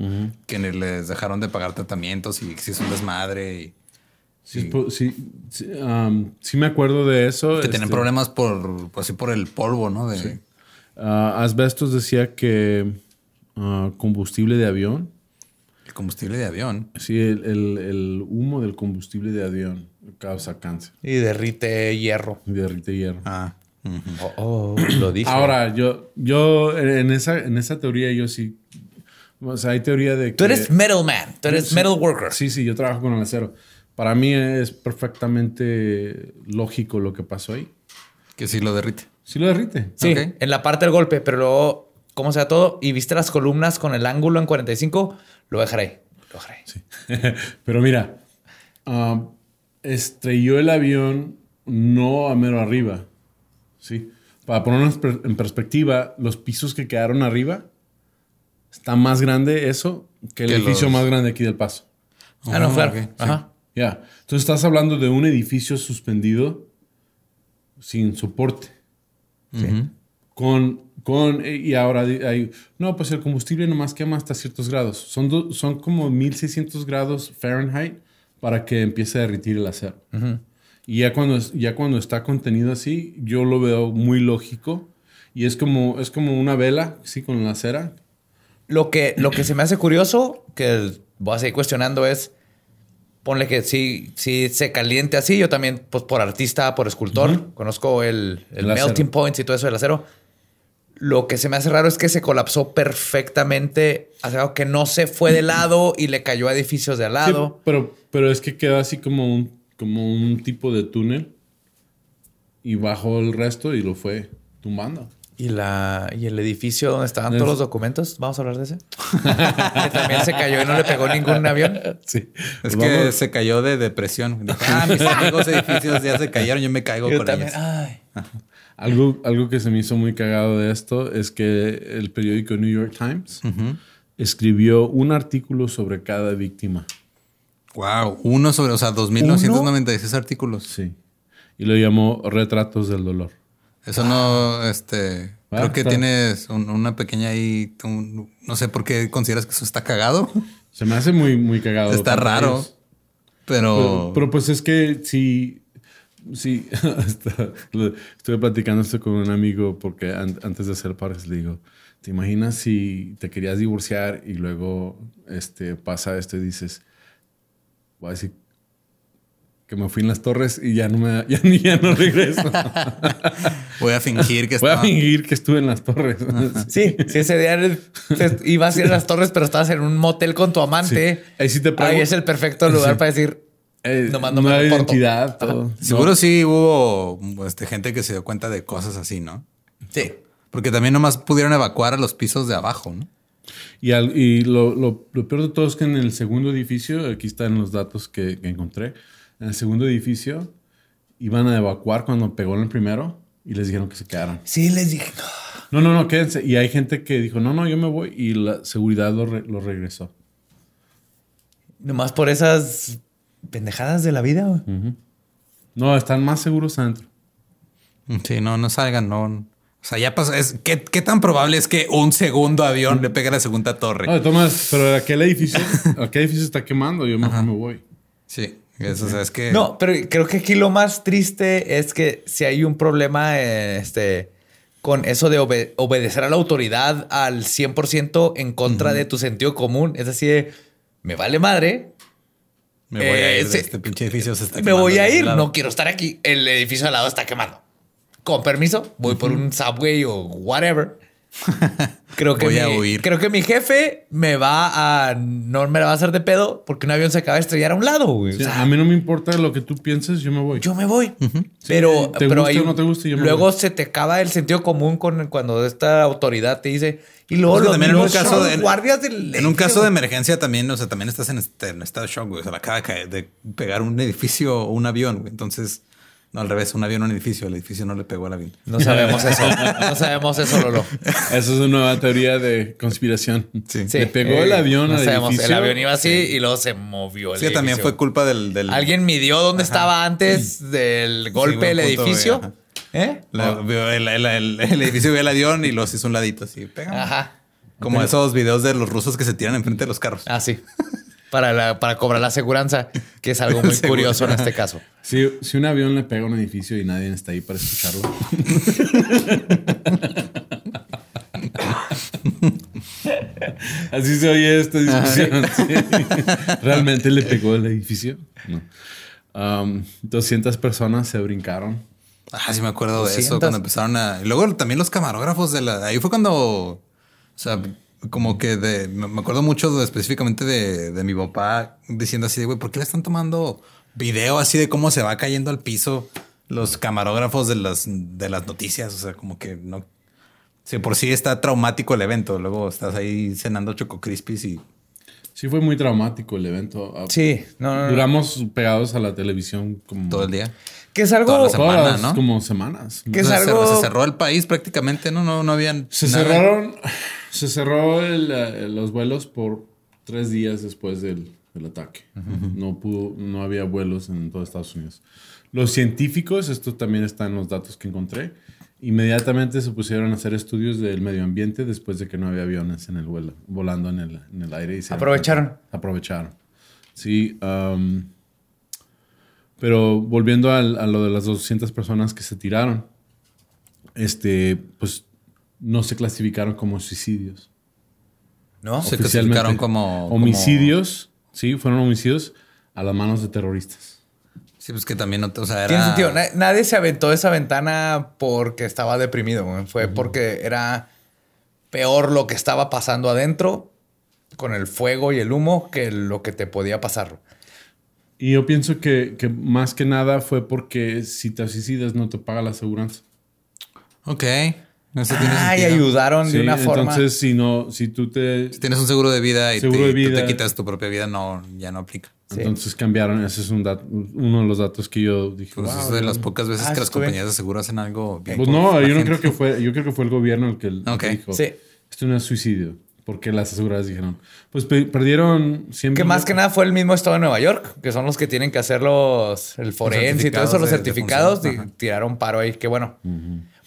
Speaker 3: que ni les dejaron de pagar tratamientos y que se hizo un desmadre y
Speaker 1: Sí, sí, sí, um, sí me acuerdo de eso.
Speaker 3: que tenían
Speaker 1: este,
Speaker 3: problemas por, pues, así por el polvo, ¿no? De,
Speaker 1: ah, asbestos decía que ah, combustible de avión.
Speaker 3: el combustible de avión.
Speaker 1: Sí, el, el- el humo del combustible de avión causa cáncer.
Speaker 2: Y derrite hierro.
Speaker 1: y Derrite hierro.
Speaker 3: Ah, ujú.
Speaker 2: Oh, lo dije.
Speaker 1: Ahora, yo, yo en esa, en esa teoría, yo sí. O sea, hay teoría de que.
Speaker 2: Tú eres metal man. Tú eres
Speaker 1: Sí.
Speaker 2: metal worker.
Speaker 1: Sí, sí, yo trabajo con el acero. Para mí es perfectamente lógico lo que pasó ahí.
Speaker 3: que sí lo derrite.
Speaker 1: Sí lo derrite.
Speaker 2: Sí, en la parte del golpe, pero luego, como sea todo, y viste las columnas con el ángulo en 45, lo dejaré. Lo dejaré.
Speaker 1: Pero mira, ah, estrelló el avión no a mero arriba. Sí. Para ponernos per- en perspectiva, los pisos que quedaron arriba está más grande eso que el
Speaker 3: Que
Speaker 1: edificio
Speaker 3: los-
Speaker 1: más grande aquí del paso.
Speaker 2: Ah, no, claro.
Speaker 3: ok, sí.
Speaker 2: Ajá.
Speaker 1: Ya. Entonces estás hablando de un edificio suspendido sin soporte.
Speaker 3: Ujú.
Speaker 1: Con, con, y ahora hay, no, pues el combustible nomás quema hasta ciertos grados. Son, do- son como 1600 grados Fahrenheit para que empiece a derritir el acero. Y ya cuando, ya cuando está contenido así, yo lo veo muy lógico. Y es como, es como una vela, sí, con la cera.
Speaker 2: Lo que, lo que se me hace curioso, que voy a seguir cuestionando, es ponle que si, si se caliente así, yo también, pues por artista, por escultor, conozco el, el, melting points y todo eso del acero. Lo que se me hace raro es que se colapsó perfectamente, hacia algo que no se fue de lado y le cayó a edificios de al
Speaker 1: Sí,
Speaker 2: lado.
Speaker 1: pero, pero es que queda así como un, como un tipo de túnel. Y bajó el resto y lo fue tumbando.
Speaker 2: Y, la, y el edificio donde estaban
Speaker 1: Es-
Speaker 2: todos los documentos, vamos a hablar de ese. que también se cayó y no le pegó ningún avión.
Speaker 1: Sí.
Speaker 3: Es
Speaker 1: Pues
Speaker 3: que
Speaker 1: vamos-
Speaker 3: se cayó de depresión. Dijo, ah, mis amigos edificios ya se cayeron, yo me caigo
Speaker 2: Yo
Speaker 3: con
Speaker 2: también,
Speaker 3: ellos.
Speaker 2: ay.
Speaker 1: Algo, algo que se me hizo muy cagado de esto es que el periódico New York Times escribió un artículo sobre cada víctima.
Speaker 3: Wow. Uno sobre, o sea, 2.996 artículos.
Speaker 1: Sí. Y lo llamó Retratos del Dolor.
Speaker 3: Eso no, este.
Speaker 1: Ah,
Speaker 3: creo que
Speaker 1: está.
Speaker 3: tienes un- una pequeña ahí. un- no sé por qué consideras que eso está cagado.
Speaker 1: Se me hace muy, muy cagado.
Speaker 3: está raro.
Speaker 1: ellos.
Speaker 3: Pero.
Speaker 1: Pero, pero, pues es que sí, sí, hasta estuve platicando esto con un amigo porque an- antes de hacer pares le digo, ¿te imaginas si te querías divorciar y luego este, pasa esto y dices, voy a decir que me fui en las torres y ya no me ya, ni- ya no regreso.
Speaker 3: voy a fingir que
Speaker 1: voy a
Speaker 3: estaba-
Speaker 1: fingir que estuve en las torres.
Speaker 2: Sí, sí, ese día te- ibas a ir a las torres, pero estabas en un motel con tu amante.
Speaker 1: Sí. Ahí sí te pregun-
Speaker 2: Ahí es el perfecto lugar
Speaker 1: Sí.
Speaker 2: para decir,
Speaker 1: Eh,
Speaker 2: no
Speaker 1: no
Speaker 2: me reporto.
Speaker 1: identidad, todo.
Speaker 3: Seguro
Speaker 1: No.
Speaker 3: sí hubo este, gente que se dio cuenta de cosas así, ¿no?
Speaker 2: sí.
Speaker 3: Porque también nomás pudieron evacuar a los pisos de abajo, ¿no?
Speaker 1: Y, al- y lo, lo- lo peor de todo es que en el segundo edificio, aquí están los datos que, que encontré, en el segundo edificio iban a evacuar cuando pegó en el primero y les dijeron que se quedaran.
Speaker 2: Sí, les dije, no.
Speaker 1: No, no, no, quédense. Y hay gente que dijo, no, no, yo me voy y la seguridad lo, re- lo regresó.
Speaker 2: Nomás por esas pendejadas de la vida. güey.
Speaker 1: No, están más seguros adentro.
Speaker 3: Sí, no, no salgan, no. O sea, ya pasó. Es, ¿qué, qué tan probable es que un segundo avión le pegue a la segunda torre?
Speaker 1: No, de maneras, pero aquel edificio, aquel edificio está quemando, yo mejor me voy.
Speaker 3: Sí, eso o sea, es que.
Speaker 2: No, pero creo que aquí lo más triste es que si hay un problema eh, este, con eso de obe- obedecer a la autoridad al 100% en contra de tu sentido común, es decir, me vale madre,
Speaker 3: me voy a
Speaker 2: eh,
Speaker 3: ir de
Speaker 2: sí.
Speaker 3: este pinche edificio. Se está
Speaker 2: me voy a
Speaker 3: de
Speaker 2: ir, no quiero estar aquí, el edificio al lado está quemando. Con permiso, voy por un subway o whatever. Creo que,
Speaker 3: Voy a huir.
Speaker 2: creo que mi jefe me va a no me la va a hacer de pedo porque un avión se acaba de estrellar a un lado. güey. O
Speaker 1: Sí,
Speaker 2: sea,
Speaker 1: a mí no me importa lo que tú pienses, yo me voy.
Speaker 2: yo me voy. Pero,
Speaker 1: te
Speaker 2: pero
Speaker 1: guste
Speaker 2: hay
Speaker 1: o
Speaker 2: un-
Speaker 1: no te guste, yo me
Speaker 2: luego
Speaker 1: voy.
Speaker 2: se te acaba el sentido común con cuando esta autoridad te dice y luego
Speaker 3: Es que
Speaker 2: los
Speaker 3: también en un caso de- en-
Speaker 2: guardias del
Speaker 3: En un caso de emergencia también, o sea, también estás en, este, en estado de shock, güey. O sea, acaba de, caer- de pegar un edificio o un avión, güey. Entonces, no, al revés, un avión a un edificio. El edificio no le pegó al avión.
Speaker 2: no sabemos eso. No sabemos eso, Lolo.
Speaker 1: Esa es una nueva teoría de conspiración.
Speaker 3: Sí.
Speaker 2: Sí,
Speaker 1: Le pegó
Speaker 2: eh,
Speaker 1: el avión
Speaker 2: no
Speaker 1: al
Speaker 2: sabemos.
Speaker 1: edificio.
Speaker 2: El avión iba así y luego se movió el
Speaker 3: Sí, también
Speaker 2: edificio.
Speaker 3: fue culpa del... del
Speaker 2: Alguien midió dónde estaba antes del golpe
Speaker 3: buen
Speaker 2: el
Speaker 3: punto,
Speaker 2: edificio. ¿Eh?
Speaker 3: la- vio el, el- el- el edificio vio el avión y los hizo un ladito así. Pega.
Speaker 2: Ajá.
Speaker 3: Como esos videos de los rusos que se tiran enfrente de los carros.
Speaker 2: Ah, sí. Para, la- para cobrar la aseguranza, que es algo muy curioso en este caso.
Speaker 1: Si, si un avión le pega a un edificio y nadie está ahí para escucharlo. Así se oye esta discusión. sí. ¿Realmente le pegó el edificio? No. Um, 200 personas se brincaron.
Speaker 3: Ah, sí me acuerdo de eso
Speaker 2: 200.
Speaker 3: cuando empezaron a... Y luego también los camarógrafos de la... Ahí fue cuando... O sea, como que de... Me acuerdo mucho de- específicamente de, de mi papá diciendo así de, güey, ¿por qué le están tomando video así de cómo se va cayendo al piso los camarógrafos de las, de las noticias? O sea, como que no... Si por sí está traumático el evento, luego estás ahí cenando Choco Crispies y...
Speaker 1: Sí, fue muy traumático el evento. Ah,
Speaker 2: Sí, no, no, no.
Speaker 1: Duramos pegados a la televisión como
Speaker 3: Todo el día.
Speaker 2: Que es algo.
Speaker 1: Todas
Speaker 3: semana, ¿no?
Speaker 1: como semanas.
Speaker 2: Que es
Speaker 3: se-
Speaker 2: algo-
Speaker 3: se, cerró el país prácticamente, ¿no? No, no habían...
Speaker 1: Se
Speaker 3: nada.
Speaker 1: cerraron, se cerró el, eh, los vuelos por tres días después del, del ataque. No pudo, no había vuelos en todo Estados Unidos. Los científicos, esto también está en los datos que encontré, inmediatamente se pusieron a hacer estudios del medio ambiente después de que no había aviones en el vuelo, volando en el, en el aire. Y se
Speaker 2: Aprovecharon.
Speaker 1: Aprovecharon. Sí. um, pero volviendo al- a, lo de las 200 personas que se tiraron, este, pues no se clasificaron como suicidios.
Speaker 2: ¿No?
Speaker 3: Se clasificaron como...
Speaker 1: Homicidios, sí, fueron homicidios a las manos de terroristas.
Speaker 3: Sí, pues que también no te, o sea, era...
Speaker 2: Tiene sentido. Na- Nadie se aventó esa ventana porque estaba deprimido. güey. Fue porque era peor lo que estaba pasando adentro con el fuego y el humo que lo que te podía pasar.
Speaker 1: Y yo pienso que, que más que nada fue porque si te suicidas no te paga la aseguranza.
Speaker 3: Ok. Eso tiene
Speaker 2: Ah, y
Speaker 3: sentido.
Speaker 2: ayudaron de
Speaker 1: Sí,
Speaker 2: una forma.
Speaker 1: entonces si no, si tú te...
Speaker 3: Si tienes un seguro de vida y,
Speaker 1: Seguro
Speaker 3: te,
Speaker 1: de
Speaker 3: y tú
Speaker 1: vida.
Speaker 3: te quitas tu propia vida, no, ya no aplica.
Speaker 2: Sí.
Speaker 1: Entonces cambiaron, ese es un dat- uno de los datos que yo dije.
Speaker 3: Pues
Speaker 1: "Wow,
Speaker 3: es de las pocas veces
Speaker 2: Ah,
Speaker 3: que las compañías de seguro hacen algo bien.
Speaker 1: Pues no, yo no creo que fue, yo creo que fue el gobierno el que el-
Speaker 3: Ok.
Speaker 1: que dijo,
Speaker 2: Sí.
Speaker 1: esto no es suicidio, Porque las aseguradoras dijeron, pues pe- perdieron 100
Speaker 2: Que más que nada fue el mismo estado de Nueva York, que son los que tienen que hacer los, el forense y todo eso, los
Speaker 3: certificados
Speaker 2: certificados,
Speaker 3: de-
Speaker 2: y
Speaker 3: de
Speaker 2: tiraron paro ahí. Qué bueno.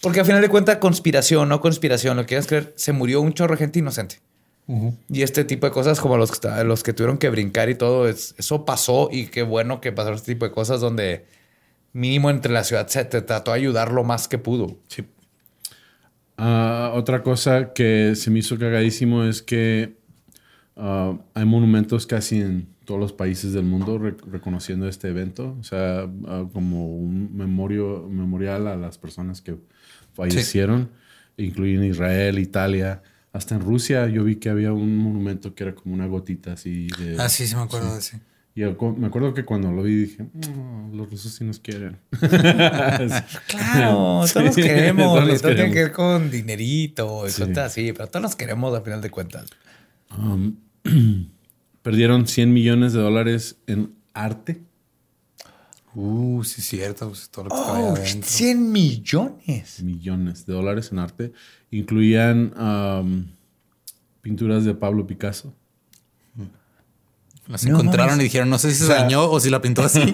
Speaker 2: Porque al final de cuentas, conspiración, no conspiración, lo que quieras creer, se murió un chorro de gente inocente. Y este tipo de cosas, como los que, los que tuvieron que brincar y todo, es- eso pasó y qué bueno que pasaron este tipo de cosas donde mínimo entre la ciudad se te trató de ayudar lo más que pudo.
Speaker 3: Sí.
Speaker 1: Ah, otra cosa que se me hizo cagadísimo es que ah, hay monumentos casi en todos los países del mundo re- reconociendo este evento. O sea, ah, como un memorio, memorial a las personas que fallecieron, incluyen Israel, Italia. Hasta en Rusia yo vi que había un monumento que era como una gotita así de...
Speaker 3: Ah, sí, sí me acuerdo de ese.
Speaker 1: Y me acuerdo que cuando lo vi dije, "Mm, los rusos sí nos quieren.
Speaker 2: Claro,
Speaker 1: Sí,
Speaker 2: todos nos queremos.
Speaker 1: todos nos
Speaker 2: todo tiene que ver con dinerito y
Speaker 1: Sí.
Speaker 2: cosas así, pero todos nos queremos al final de cuentas.
Speaker 1: Um, perdieron 100 millones de dólares en arte.
Speaker 3: Uh, sí, cierto. pues, todo lo que
Speaker 2: Oh,
Speaker 3: adentro.
Speaker 2: 100 millones.
Speaker 1: Millones de dólares en arte. Incluían um, pinturas de Pablo Picasso.
Speaker 3: Las
Speaker 2: No
Speaker 3: encontraron
Speaker 2: mames.
Speaker 3: y dijeron, no sé si se
Speaker 1: O sea-
Speaker 3: dañó o si la pintó así.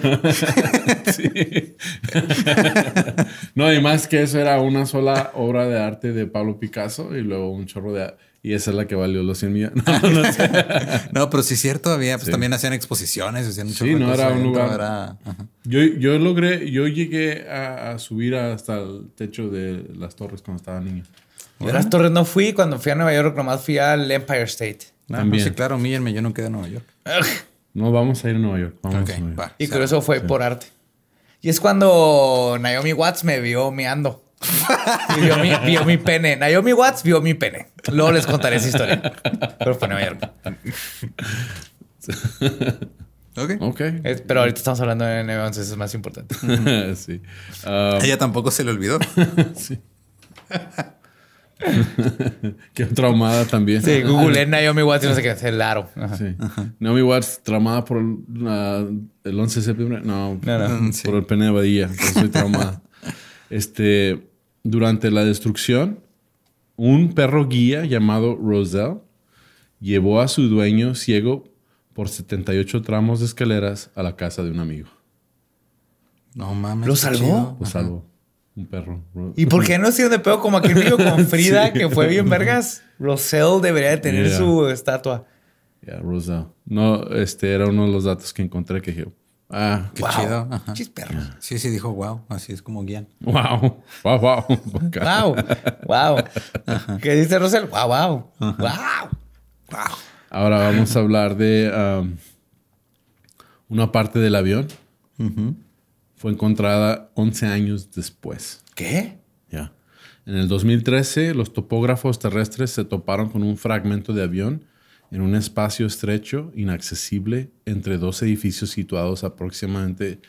Speaker 1: Sí. no, y más que eso era una sola obra de arte de Pablo Picasso y luego un chorro de... Y esa es la que valió los 100 millones. No, no sé.
Speaker 3: no, pero sí es cierto, había, pues
Speaker 1: Sí.
Speaker 3: también hacían exposiciones, hacían un
Speaker 1: Sí, no, era un lugar-
Speaker 3: era-.
Speaker 1: Yo, yo logré, yo llegué a, a subir hasta el techo de las torres cuando estaba niño.
Speaker 2: Yo a las torres no fui. Cuando fui a Nueva York, nomás fui al Empire State.
Speaker 3: Ah,
Speaker 1: También.
Speaker 3: Sí, claro, míllenme, yo no quedé en Nueva York.
Speaker 1: No, vamos a ir a Nueva York. Vamos
Speaker 3: Ok,
Speaker 1: a Nueva York.
Speaker 3: va.
Speaker 2: Y
Speaker 3: O sea,
Speaker 2: por eso fue por arte. Y es cuando Naomi Watts me vio meando. Y vio mi, vio mi pene. Naomi Watts vio mi pene. Luego les contaré esa historia. Pero fue Nueva York.
Speaker 3: Ok.
Speaker 1: Ok.
Speaker 2: Es- pero ahorita estamos hablando de Nueva York, entonces es más importante.
Speaker 1: sí.
Speaker 3: A ella tampoco se le olvidó.
Speaker 1: sí. Qué traumada también.
Speaker 2: Sí, googleé Naomi Watts y no sé qué. Es el aro. Ajá.
Speaker 1: Sí. Naomi Watts, traumada por la- el 11 de septiembre. No,
Speaker 2: No, no.
Speaker 1: por el pene de Badilla. Por eso Estoy traumada. este, durante la destrucción, un perro guía llamado Roselle llevó a su dueño ciego por 78 tramos de escaleras a la casa de un amigo.
Speaker 3: No mames.
Speaker 2: ¿Lo salvó?
Speaker 1: Lo salvó. Un perro.
Speaker 2: ¿Y por qué no hicieron de pedo como aquel video con Frida, que fue bien vergas? Rosell debería de tener
Speaker 1: Yeah.
Speaker 2: su estatua.
Speaker 1: Ya, Roselle. No, este era uno de los datos que encontré que dije, ah,
Speaker 3: Qué
Speaker 2: Wow.
Speaker 3: chido. Ajá.
Speaker 2: Chis perros.
Speaker 3: Sí, sí, dijo wow. Así es como guían.
Speaker 1: wow, wow, wow.
Speaker 2: Wow, wow. ¿Qué dice Rosell? Wow, wow. Wow.
Speaker 3: Wow.
Speaker 1: Ahora vamos a hablar de um, una parte del avión. Fue encontrada 11 años después.
Speaker 2: ¿Qué?
Speaker 1: Ya. En el 2013, los topógrafos terrestres se toparon con un fragmento de avión en un espacio estrecho, inaccesible, entre dos edificios situados aproximadamente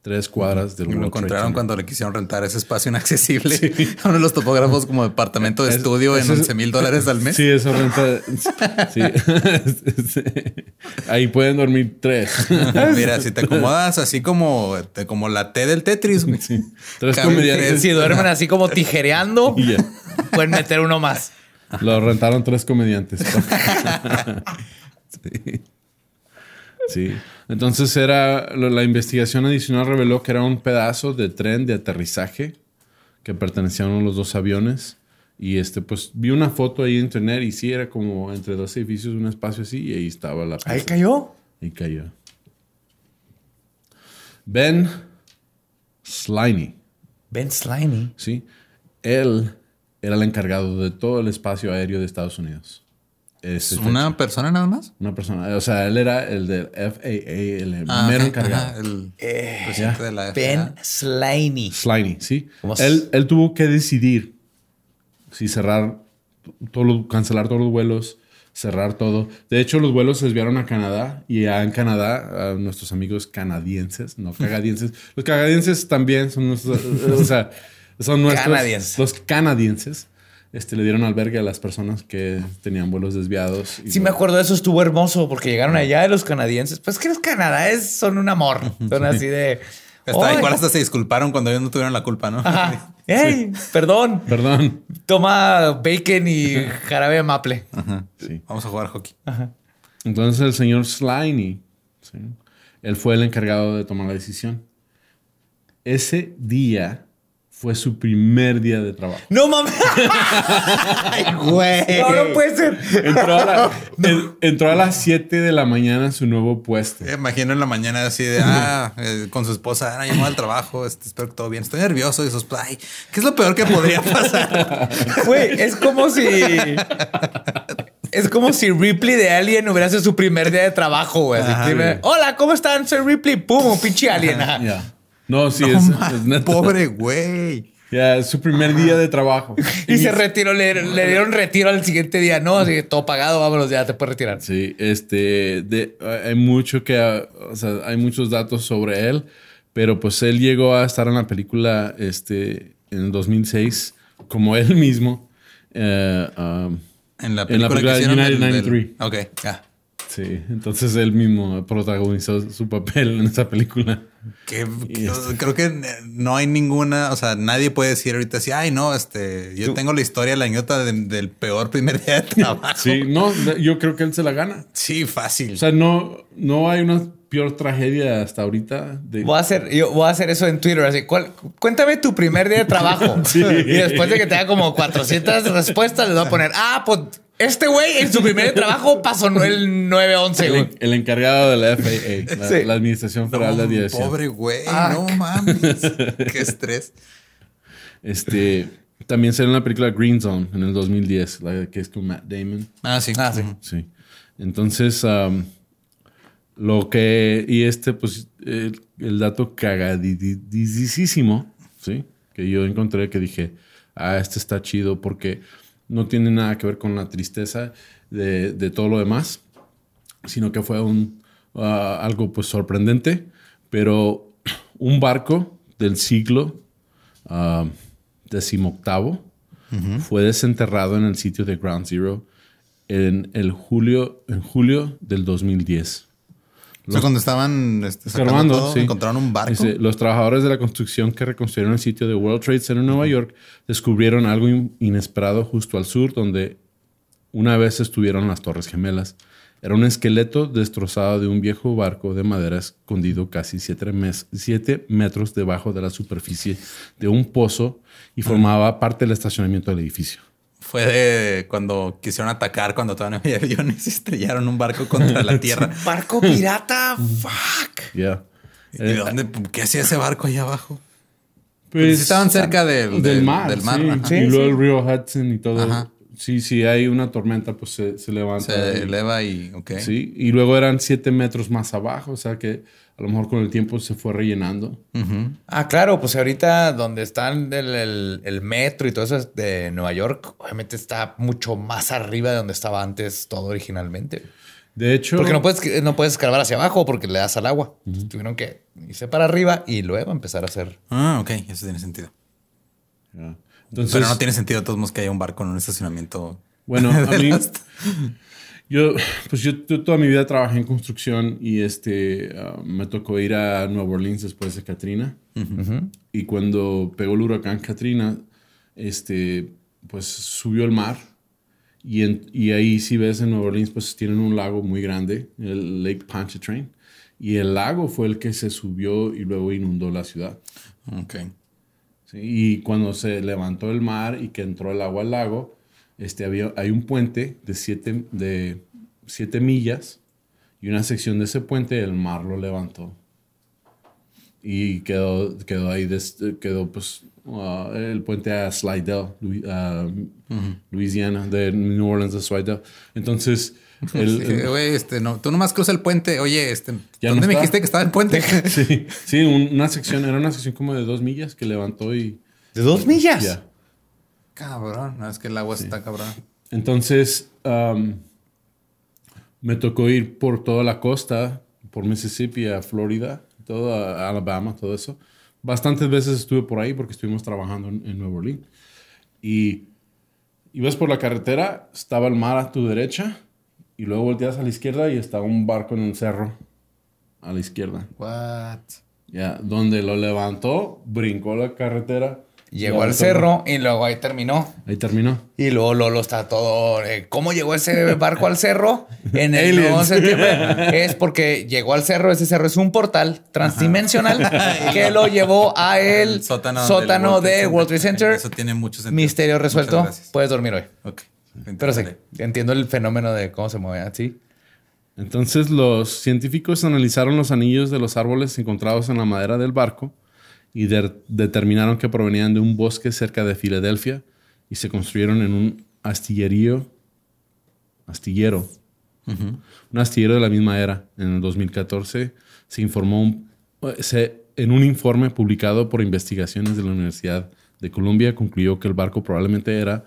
Speaker 1: tres cuadras del
Speaker 3: Y lo encontraron cuando le quisieron rentar ese espacio inaccesible a uno de los topógrafos como departamento de
Speaker 1: Es-
Speaker 3: estudio en
Speaker 1: eso es-
Speaker 3: 11 mil dólares al mes.
Speaker 1: Sí, eso renta. sí. Ahí pueden dormir tres.
Speaker 3: Mira, si te acomodas así como, te- como la T del Tetris.
Speaker 1: Tres comediantes.
Speaker 2: Si duermen así como tijereando, pueden meter uno más.
Speaker 1: Lo rentaron tres comediantes. sí. Sí. Entonces era la investigación adicional reveló que era un pedazo de tren de aterrizaje que pertenecía a uno de los dos aviones. Y este, pues vi una foto ahí en internet y sí era como entre dos edificios, un espacio así, y ahí estaba la
Speaker 2: Ahí
Speaker 1: pieza.
Speaker 2: cayó.
Speaker 1: Y cayó. Ben Sliney,
Speaker 2: Ben Slimy.
Speaker 1: ¿sí? Él era el encargado de todo el espacio aéreo de Estados Unidos. Este
Speaker 3: ¿Es una persona nada más?
Speaker 1: Una persona, o sea, él era el del FAA, el
Speaker 3: Ah,
Speaker 1: mero encargado.
Speaker 3: ajá, el
Speaker 2: Eh,
Speaker 3: presidente de la
Speaker 2: Ben
Speaker 3: FAA.
Speaker 2: Slimy.
Speaker 1: Sliney, ¿sí?
Speaker 2: ¿Cómo se-
Speaker 1: Él, él tuvo que decidir si cerrar, todo lo- cancelar todos los vuelos, cerrar todo. De hecho, los vuelos se desviaron a Canadá y ya en Canadá, a nuestros amigos canadienses, no cagadienses, los cagadienses también son nuestros, o sea, son nuestros.
Speaker 2: Canadienses.
Speaker 1: Los canadienses. Este, le dieron albergue a las personas que tenían vuelos desviados. y
Speaker 2: Sí, me acuerdo de eso, estuvo hermoso porque llegaron allá y los canadienses. Pues que los canadienses son un amor. Son así de.
Speaker 3: Hasta, igual hasta se disculparon cuando ellos no tuvieron la culpa, ¿no?
Speaker 2: Ajá. ¡Ey! Perdón.
Speaker 1: Perdón.
Speaker 2: Toma bacon y jarabe de maple.
Speaker 3: Ajá.
Speaker 1: Sí.
Speaker 3: Vamos a jugar hockey.
Speaker 1: Entonces el señor Sliney, ¿sí? él fue el encargado de tomar la decisión. Ese día fue su primer día de trabajo.
Speaker 2: No mames.
Speaker 3: Ay, güey.
Speaker 2: No, no puede ser.
Speaker 1: Entró a, la- en- entró a las 7 de la mañana a su nuevo puesto.
Speaker 3: Me imagino en la mañana así de, ah, eh, con su esposa, ah, llamó al trabajo, este, espero que todo bien, estoy nervioso y sus, ay, ¿qué es lo peor que podría pasar?
Speaker 2: Güey, es como si. Es como si Ripley de Alien hubiera sido su primer día de trabajo, güey. Hola, ¿cómo están? Soy Ripley. Pum, un pinche alien. Ajá.
Speaker 1: No, sí,
Speaker 3: No,
Speaker 1: es, es neta.
Speaker 3: pobre güey.
Speaker 1: Ya, es su primer día de trabajo.
Speaker 2: Y se retiró, le, le dieron retiro al siguiente día. No, así que todo pagado, vámonos, ya te puedes retirar.
Speaker 1: Sí, este, de- hay mucho que, ah, o sea, hay muchos datos sobre él, pero pues él llegó a estar en la película, este, en el 2006, como él mismo. eh, um,
Speaker 3: En la
Speaker 1: En la
Speaker 3: película, que hicieron del-
Speaker 1: 1993.
Speaker 3: Ok, ya.
Speaker 1: Sí, entonces él mismo protagonizó su papel en esa película.
Speaker 3: Que,
Speaker 1: este-
Speaker 3: creo que no hay ninguna, o sea, nadie puede decir ahorita así, ay, no, este, yo tengo la historia, la de- del peor primer día de trabajo.
Speaker 1: Sí, no, yo creo que él se la gana.
Speaker 3: Sí, fácil.
Speaker 1: O sea, no, no hay una peor tragedia hasta ahorita. De,
Speaker 2: Voy a hacer, yo voy a hacer eso en Twitter. Así, ¿cuál- cuéntame tu primer día de trabajo.
Speaker 1: Sí.
Speaker 2: Y después de que tenga como 400 respuestas, les voy a poner, ah, pues este güey en su primer trabajo pasó el 911,
Speaker 1: el,
Speaker 2: güey.
Speaker 1: el encargado de la FAA, la,
Speaker 2: Sí.
Speaker 1: la Administración Federal de
Speaker 3: No,
Speaker 1: Aviación.
Speaker 3: pobre güey,
Speaker 2: Ah.
Speaker 3: no mames. Qué estrés.
Speaker 1: Este, también salió en la película Green Zone en el 2010, la que es con Matt Damon.
Speaker 3: Ah, sí.
Speaker 2: Ah, sí.
Speaker 1: Entonces, lo que. Y este, pues, el, el dato cagadidísimo, ¿sí? Que yo encontré que dije, ah, este está chido porque no tiene nada que ver con la tristeza de, de todo lo demás, sino que fue un, ah, algo, pues, sorprendente, pero un barco del siglo decimoctavo fue desenterrado en el sitio de Ground Zero en el julio, en julio del 2010.
Speaker 3: O sea, cuando estaban este, todo,
Speaker 1: sí.
Speaker 3: encontraron un barco.
Speaker 1: Los trabajadores de la construcción que reconstruyeron el sitio de World Trade Center en Nueva York descubrieron algo in- inesperado justo al sur, donde una vez estuvieron las Torres Gemelas. Era un esqueleto destrozado de un viejo barco de madera escondido casi 7 metros debajo de la superficie de un pozo y formaba parte del estacionamiento del edificio.
Speaker 3: Fue de cuando quisieron atacar cuando todavía no había aviones y estrellaron un barco contra la tierra.
Speaker 2: Barco pirata, fuck.
Speaker 1: Ya.
Speaker 3: ¿Y de dónde? ¿Qué hacía ese barco ahí abajo?
Speaker 1: Pues,
Speaker 3: sí estaban cerca del-
Speaker 1: del
Speaker 3: del-
Speaker 1: mar.
Speaker 3: del mar,
Speaker 1: sí.
Speaker 3: ajá.
Speaker 1: y
Speaker 2: Sí,
Speaker 1: luego
Speaker 2: sí.
Speaker 1: el río Hudson y todo.
Speaker 3: Ajá.
Speaker 1: Sí, sí, hay una tormenta, pues se, se levanta.
Speaker 3: Se eleva y, ok.
Speaker 1: Sí, y luego eran siete metros más abajo, o sea que a lo mejor con el tiempo se fue rellenando.
Speaker 2: Ah, claro, pues ahorita donde están el, el- el metro y todo eso es de Nueva York, obviamente está mucho más arriba de donde estaba antes todo originalmente.
Speaker 1: De hecho,
Speaker 2: Porque no puedes, no puedes escarbar hacia abajo porque le das al agua. Tuvieron que irse para arriba y luego empezar a hacer.
Speaker 3: Ah, ok, eso tiene sentido.
Speaker 1: Entonces,
Speaker 3: Pero no tiene sentido de todos modos que haya un barco en un estacionamiento.
Speaker 1: Bueno, a mí,
Speaker 3: las-
Speaker 1: yo, pues yo, yo toda mi vida trabajé en construcción y este, ah, me tocó ir a Nueva Orleans después de Katrina. Y cuando pegó el huracán Katrina, este, pues subió el mar. Y, en- y ahí si ves en Nueva Orleans, pues tienen un lago muy grande, el Lake Pontchartrain. Y el lago fue el que se subió y luego inundó la ciudad.
Speaker 3: Ok.
Speaker 1: ¿sí? Y cuando se levantó el mar y que entró el agua al lago, este, había, hay un puente de siete, de siete millas y una sección de ese puente el mar lo levantó. Y quedó, quedó ahí, des- quedó pues ah, el puente a Slidell, Lu- a Louisiana, de New Orleans a Slidell. Entonces, el-
Speaker 3: Sí,
Speaker 1: el-
Speaker 3: este, no, tú nomás cruza el puente. Oye, este,
Speaker 1: Ya
Speaker 3: ¿dónde
Speaker 1: no
Speaker 3: me
Speaker 1: está.
Speaker 3: dijiste que estaba el puente?
Speaker 1: sí, sí, un- una sección, era una sección como de dos millas que levantó y
Speaker 2: ¿De dos millas?
Speaker 1: ya.
Speaker 3: Cabrón, no, es que el agua está cabrón.
Speaker 1: Entonces, me tocó ir por toda la costa, por Mississippi a Florida, todo a Alabama, todo eso. Bastantes veces estuve por ahí porque estuvimos trabajando en, en Nueva Orleans. Y ibas por la carretera, estaba el mar a tu derecha, y luego volteas a la izquierda y estaba un barco en el cerro a la izquierda.
Speaker 3: What?
Speaker 1: Ya, donde lo levantó, brincó la carretera.
Speaker 2: Llegó al cerro y luego ahí terminó.
Speaker 1: Ahí terminó.
Speaker 2: Y luego Lolo está todo. eh, ¿Cómo llegó ese barco al cerro? En el
Speaker 1: Aliens.
Speaker 2: 9 de septiembre. Es porque llegó al cerro. Ese cerro es un portal transdimensional que lo llevó a el,
Speaker 3: El sótano,
Speaker 2: sótano,
Speaker 3: del
Speaker 2: de World Trade Center.
Speaker 3: Eso tiene mucho sentido.
Speaker 2: Misterio resuelto. Puedes dormir hoy.
Speaker 3: Ok.
Speaker 2: Pero sí, entiendo el fenómeno de cómo se mueve así.
Speaker 1: Entonces los científicos analizaron los anillos de los árboles encontrados en la madera del barco y de- determinaron que provenían de un bosque cerca de Filadelfia y se construyeron en un astillerío, astillero, un astillero de la misma era. En el 2014 se informó un- se- en un informe publicado por investigaciones de la Universidad de Columbia concluyó que el barco probablemente era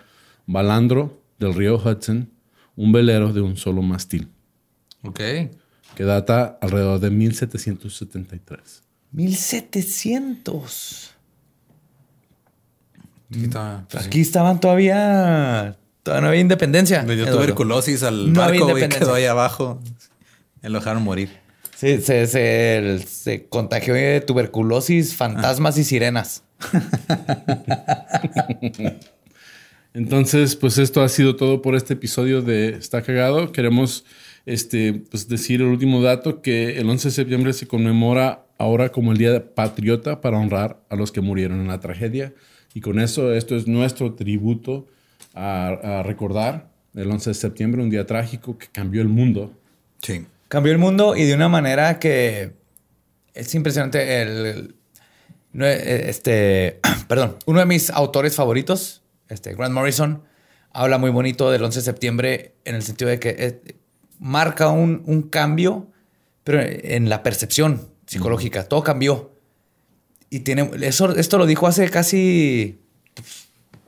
Speaker 1: balandro del río Hudson, un velero de un solo mástil
Speaker 3: Ok.
Speaker 1: que data alrededor de 1773.
Speaker 2: 1700.
Speaker 3: Sí, está- pues sí.
Speaker 2: Aquí estaban todavía. Todavía no había independencia.
Speaker 3: Le dio
Speaker 2: Eduardo.
Speaker 3: tuberculosis al
Speaker 2: No había
Speaker 3: barco,
Speaker 2: independencia.
Speaker 3: quedó ahí abajo. Y lo dejaron morir.
Speaker 2: Sí, se, se, se contagió de tuberculosis, fantasmas y sirenas.
Speaker 1: Entonces, pues esto ha sido todo por este episodio de Está Cagado. Queremos este, pues, decir el último dato, que el 11 de septiembre se conmemora ahora como el Día Patriota para honrar a los que murieron en la tragedia. Y con eso, esto es nuestro tributo a, a recordar el 11 de septiembre, un día trágico que cambió el mundo.
Speaker 3: Sí.
Speaker 2: Cambió el mundo y de una manera que es impresionante. El, no, este, perdón, uno de mis autores favoritos, este, Grant Morrison, habla muy bonito del 11 de septiembre en el sentido de que marca un, un cambio, pero en la percepción psicológica. Todo cambió. Y tiene eso, esto lo dijo hace casi.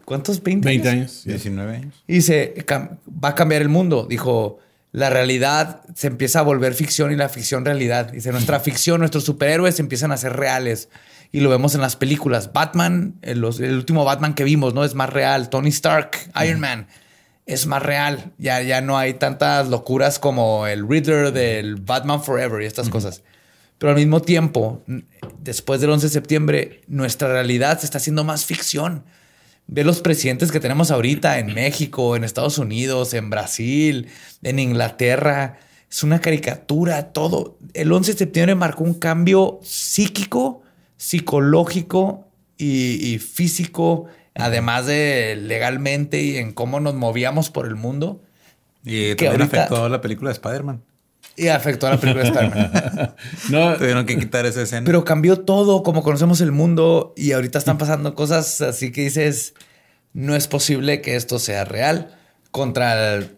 Speaker 2: ¿Cuántos? 20,
Speaker 1: 20
Speaker 2: años.
Speaker 1: años.
Speaker 3: 19 años.
Speaker 2: Y dice, "Cam- va a cambiar el mundo. Dijo, la realidad se empieza a volver ficción y la ficción realidad. Dice, nuestra ficción, nuestros superhéroes empiezan a ser reales. Y lo vemos en las películas. Batman, el, los- el último Batman que vimos, ¿no? Es más real. Tony Stark, Iron Man, es más real. Ya, ya no hay tantas locuras como el Riddler del Batman Forever y estas cosas. Pero al mismo tiempo, después del 11 de septiembre, nuestra realidad se está haciendo más ficción. Ve los presidentes que tenemos ahorita en México, en Estados Unidos, en Brasil, en Inglaterra. Es una caricatura, todo. El 11 de septiembre marcó un cambio psíquico, psicológico y, y físico, además de legalmente y en cómo nos movíamos por el mundo.
Speaker 3: Y también
Speaker 2: ahorita-
Speaker 3: afectó la película de Spider-Man.
Speaker 2: Y afectó a la película de Spider-Man.
Speaker 1: No,
Speaker 3: Tuvieron que quitar esa escena.
Speaker 2: Pero cambió todo como conocemos el mundo y ahorita están pasando cosas así que dices, no es posible que esto sea real. Contra el,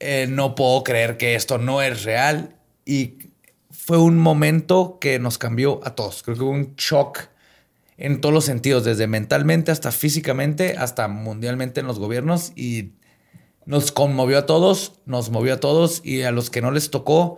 Speaker 2: eh, no puedo creer que esto no es real. Y fue un momento que nos cambió a todos. Creo que hubo un shock en todos los sentidos, desde mentalmente hasta físicamente, hasta mundialmente en los gobiernos. Y nos conmovió a todos, nos movió a todos y a los que no les tocó,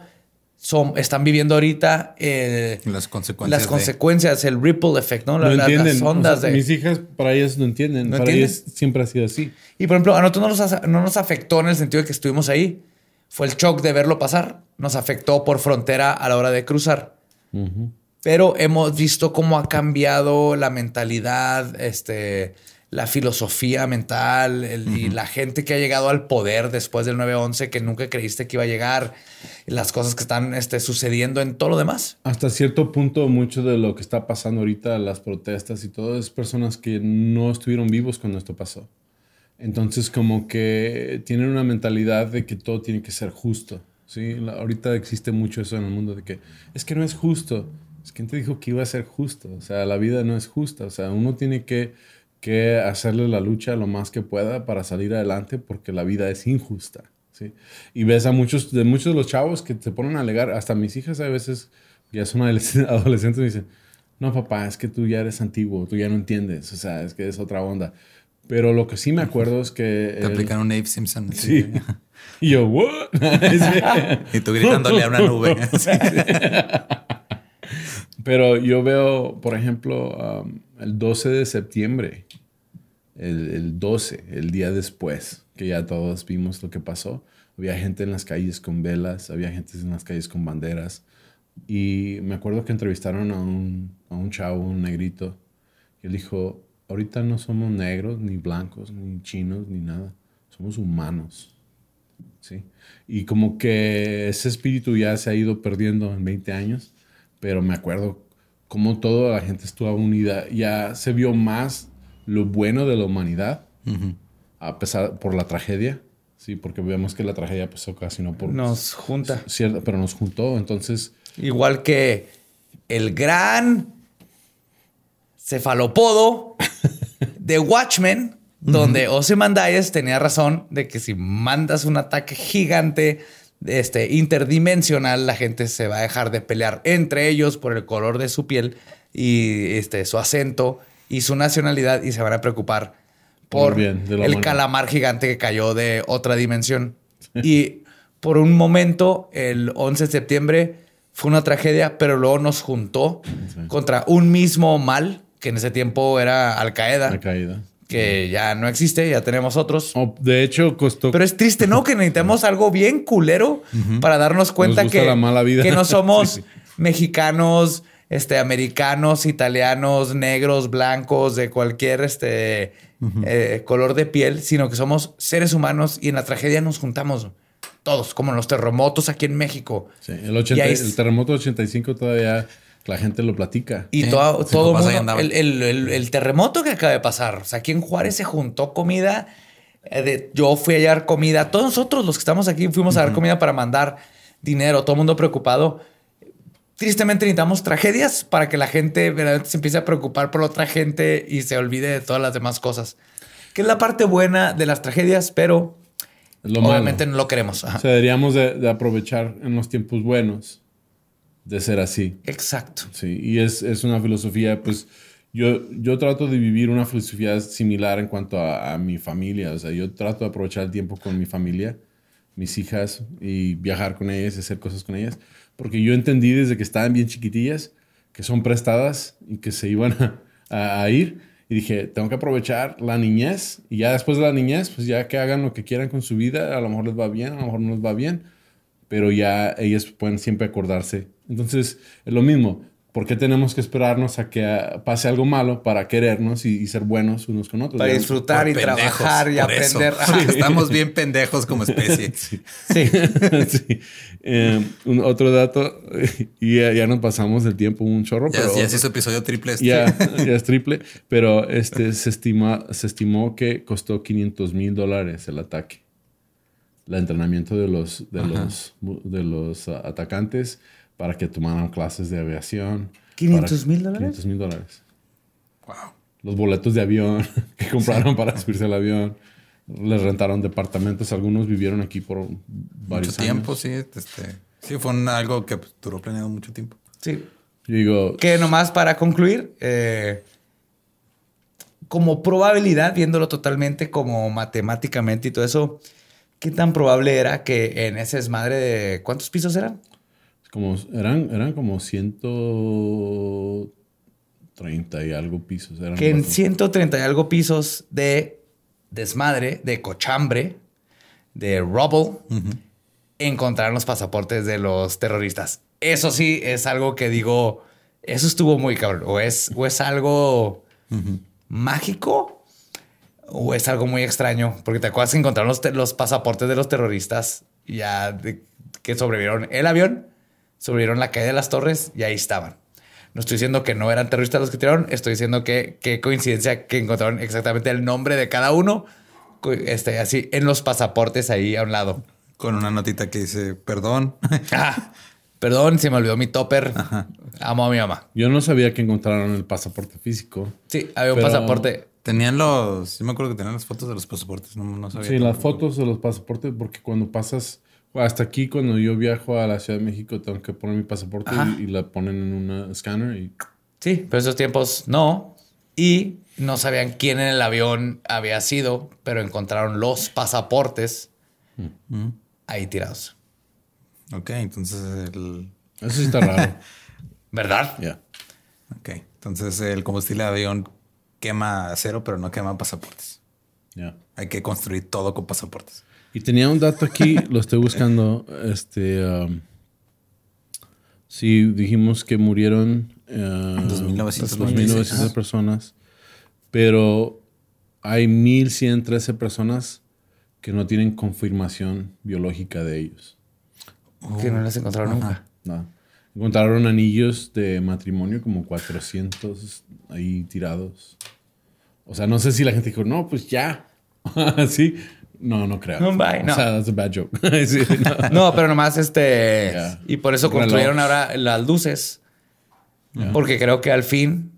Speaker 2: son, están viviendo ahorita eh,
Speaker 3: las consecuencias.
Speaker 2: las
Speaker 3: de-
Speaker 2: consecuencias, el ripple effect, ¿no?
Speaker 1: lo
Speaker 2: La-. Las
Speaker 1: O
Speaker 2: ondas
Speaker 1: sea,
Speaker 2: de...
Speaker 1: Mis hijas, para ellas no entienden.
Speaker 2: ¿No
Speaker 1: para
Speaker 2: entienden?
Speaker 1: ellas siempre ha sido así.
Speaker 2: Y por ejemplo, a nosotros no nos, no nos afectó en el sentido de que estuvimos ahí. Fue el shock de verlo pasar. Nos afectó por frontera a la hora de cruzar. Pero hemos visto cómo ha cambiado la mentalidad, este, la filosofía mental el- y la gente que ha llegado al poder después del 9-11 que nunca creíste que iba a llegar, las cosas que están este, sucediendo en todo lo demás.
Speaker 1: Hasta cierto punto, mucho de lo que está pasando ahorita, las protestas y todo, es personas que no estuvieron vivos cuando esto pasó. Entonces, como que tienen una mentalidad de que todo tiene que ser justo. ¿sí? La- ahorita existe mucho eso en el mundo de que es que no es justo. Es ¿Quién te dijo que iba a ser justo? O sea, la vida no es justa. O sea, uno tiene que, que hacerle la lucha lo más que pueda para salir adelante porque la vida es injusta. ¿sí? Y ves a muchos de muchos de los chavos que se ponen a alegar, hasta mis hijas a veces ya son adolesc- adolescentes y dicen, no papá, es que tú ya eres antiguo, tú ya no entiendes, o sea, es que es otra onda. Pero lo que sí me acuerdo es que...
Speaker 3: Te
Speaker 1: el-
Speaker 3: aplican un Abe Simpson. así.
Speaker 1: Sí. Y yo, ¿what? Sí.
Speaker 3: Y tú gritándole a una nube.
Speaker 1: Pero yo veo, por ejemplo, el 12 de septiembre, el, el 12, el día después, que ya todos vimos lo que pasó. Había gente en las calles con velas, había gente en las calles con banderas. Y me acuerdo que entrevistaron a un, a un chavo, un negrito, y él dijo, ahorita no somos negros, ni blancos, ni chinos, ni nada. Somos humanos. ¿Sí? Y como que ese espíritu ya se ha ido perdiendo en 20 años, pero me acuerdo cómo toda la gente estuvo unida. Ya se vio más lo bueno de la humanidad, a pesar por la tragedia. Sí, porque vemos que la tragedia pues ocasionó por...
Speaker 2: Nos junta.
Speaker 1: Cierto, pero nos juntó, entonces...
Speaker 2: Igual que el gran cefalopodo de Watchmen, donde Ozymandias tenía razón de que si mandas un ataque gigante este, interdimensional, la gente se va a dejar de pelear entre ellos por el color de su piel y este, su acento y su nacionalidad y se van a preocupar por, el calamar gigante que cayó de otra dimensión. y por un momento, el 11 de septiembre fue una tragedia, pero luego nos juntó contra un mismo mal, que en ese tiempo era Al Qaeda.
Speaker 1: Al Qaeda.
Speaker 2: Que ya no existe, ya tenemos otros.
Speaker 1: de hecho, costó.
Speaker 2: Pero es triste, ¿no? Que necesitamos algo bien culero para darnos cuenta que, que no somos mexicanos, este, americanos, italianos, negros, blancos, de cualquier este, eh, color de piel, sino que somos seres humanos y en la tragedia nos juntamos todos, como en los terremotos aquí en México.
Speaker 1: Sí, el, el terremoto 85 todavía la gente lo platica.
Speaker 2: Y todo, todo mundo, el, terremoto que acaba de pasar. O sea, aquí en Juárez se juntó comida. Eh, yo fui a hallar comida. Todos nosotros, los que estamos aquí, fuimos a dar comida para mandar dinero. Todo el mundo preocupado. Tristemente necesitamos tragedias para que la gente se empiece a preocupar por otra gente y se olvide de todas las demás cosas. Que es la parte buena de las tragedias, pero obviamente no lo queremos.
Speaker 1: O sea, deberíamos de aprovechar en los tiempos buenos de ser así.
Speaker 2: Exacto.
Speaker 1: Sí, y es, una filosofía, pues yo, yo trato de vivir una filosofía similar en cuanto a, mi familia. O sea, yo trato de aprovechar el tiempo con mi familia, mis hijas, y viajar con ellas y hacer cosas con ellas. Porque yo entendí desde que estaban bien chiquitillas que son prestadas y que se iban a, a ir. Y dije, tengo que aprovechar la niñez y ya después de la niñez, pues ya que hagan lo que quieran con su vida, a lo mejor les va bien, a lo mejor no les va bien, pero ya ellas pueden siempre acordarse entonces, es lo mismo. ¿Por qué tenemos que esperarnos a que pase algo malo para querernos y, ser buenos unos con otros?
Speaker 2: Para disfrutar y trabajar y aprender.
Speaker 3: estamos bien pendejos como especie.
Speaker 1: sí. sí. Eh, otro dato, y ya, nos pasamos el tiempo un chorro.
Speaker 3: Ya, pero, ya es episodio triple. Este.
Speaker 1: Ya, ya, es triple, pero este, se, estima, se estimó que costó 500 mil dólares el ataque. El entrenamiento de los, de los, de los atacantes para que tomaran clases de aviación.
Speaker 2: ¿500 mil dólares?
Speaker 1: 500 mil dólares. Wow. Los boletos de avión que compraron para subirse al avión. Les rentaron departamentos. Algunos vivieron aquí por varios
Speaker 3: mucho tiempo, sí. Este, sí, fue algo que pues, duró planeado mucho tiempo.
Speaker 2: Sí.
Speaker 1: digo...
Speaker 2: Que nomás para concluir, eh, como probabilidad, viéndolo totalmente como matemáticamente y todo eso, ¿qué tan probable era que en ese desmadre de... ¿Cuántos pisos eran?
Speaker 1: Como, eran, eran como 130 y algo pisos.
Speaker 2: que en 130 y algo pisos de desmadre, de cochambre, de rubble, encontraron los pasaportes de los terroristas. Eso sí es algo que digo, eso estuvo muy cabrón. O es, o es algo mágico o es algo muy extraño. Porque te acuerdas que encontraron los, los pasaportes de los terroristas ya que sobrevivieron el avión sobrevivieron la caída de las torres y ahí estaban. No estoy diciendo que no eran terroristas los que tiraron, estoy diciendo que qué coincidencia que encontraron exactamente el nombre de cada uno, este, así en los pasaportes ahí a un lado.
Speaker 3: Con una notita que dice, perdón.
Speaker 2: Ah, perdón, se me olvidó mi topper. Amo a mi mamá.
Speaker 1: Yo no sabía que encontraron el pasaporte físico.
Speaker 2: Sí, había un pasaporte.
Speaker 3: Tenían los, yo me acuerdo que tenían las fotos de los pasaportes, no, no sabía.
Speaker 1: Sí, las fotos de los pasaportes, porque cuando pasas hasta aquí, cuando yo viajo a la Ciudad de México, tengo que poner mi pasaporte y, la ponen en un escáner. Y...
Speaker 2: Sí, pero esos tiempos no. Y no sabían quién en el avión había sido, pero encontraron los pasaportes mm. ahí tirados.
Speaker 3: Ok, entonces el...
Speaker 1: Eso sí está raro.
Speaker 2: ¿Verdad?
Speaker 1: Ya.
Speaker 3: Ok, entonces el combustible de avión quema cero, pero no quema pasaportes.
Speaker 1: Ya.
Speaker 3: Hay que construir todo con pasaportes.
Speaker 1: Y tenía un dato aquí, lo estoy buscando, este, um, Sí, dijimos que murieron eh,
Speaker 3: 2.996.
Speaker 1: 2.900 personas, pero hay 1.113 personas que no tienen confirmación biológica de ellos.
Speaker 2: Que no las encontraron nunca.
Speaker 1: No. Encontraron anillos de matrimonio como 400 ahí tirados. O sea, no sé si la gente dijo, no, pues ya. sí. No, no creo.
Speaker 2: No, bye, no.
Speaker 1: O sea, that's a bad joke. Sí, no.
Speaker 2: No, pero nomás este.
Speaker 1: Ya.
Speaker 2: Y por eso construyeron ahora las luces. Porque creo que al fin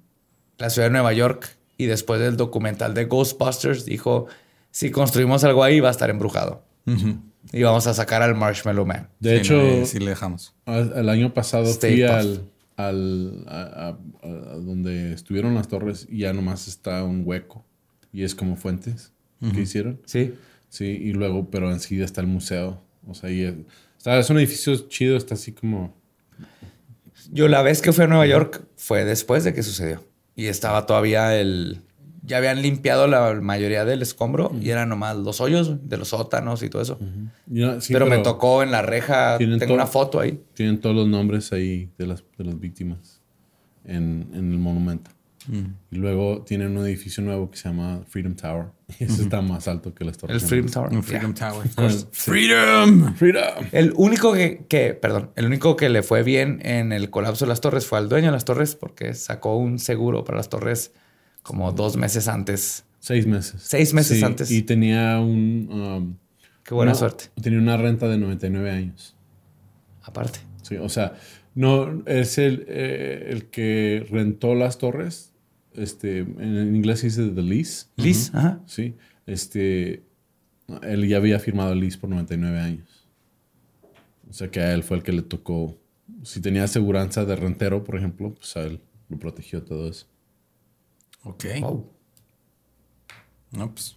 Speaker 2: la ciudad de Nueva York y después del documental de Ghostbusters dijo: si construimos algo ahí va a estar embrujado. Y vamos a sacar al Marshmallow Man.
Speaker 1: De
Speaker 3: Sí,
Speaker 1: hecho,
Speaker 3: no, sí le dejamos.
Speaker 1: el año pasado
Speaker 2: Stay
Speaker 1: fui al, al a, a- a donde estuvieron las torres y ya nomás está un hueco. Y es como fuentes que hicieron.
Speaker 2: Sí.
Speaker 1: Sí, y luego, pero enseguida está el museo. O sea, y es, está- es un edificio chido, está así como...
Speaker 2: Yo la vez que fui a Nueva York fue después de que sucedió. Y estaba todavía el... Ya habían limpiado la mayoría del escombro y eran nomás los hoyos de los sótanos y todo eso.
Speaker 1: Ya, sí,
Speaker 2: pero, me tocó en la reja,
Speaker 1: tienen
Speaker 2: tengo una foto ahí.
Speaker 1: Tienen todos los nombres ahí de las, de las víctimas en, en el monumento. Y luego tienen un edificio nuevo que se llama Freedom Tower. Y ese está más alto que las torres.
Speaker 2: El Freedom Tower.
Speaker 3: Un Freedom Tower.
Speaker 1: Freedom. Freedom.
Speaker 2: El único que, que, perdón, el único que le fue bien en el colapso de las torres fue al dueño de las torres porque sacó un seguro para las torres como dos meses antes.
Speaker 1: Seis meses.
Speaker 2: Seis meses
Speaker 1: Sí,
Speaker 2: antes.
Speaker 1: Y tenía un... um,
Speaker 2: Qué buena
Speaker 1: una-
Speaker 2: suerte.
Speaker 1: Tenía una renta de 99 años.
Speaker 2: Aparte.
Speaker 1: Sí, o sea, no es el, eh, el que rentó las torres. Este, en inglés se dice the lease.
Speaker 2: Liz, ajá.
Speaker 1: Sí. Este, él ya había firmado el lease por 99 años. O sea que a él fue el que le tocó. Si tenía aseguranza de rentero, por ejemplo, pues a él lo protegió todo eso.
Speaker 3: Ok.
Speaker 2: Wow.
Speaker 3: No, pues.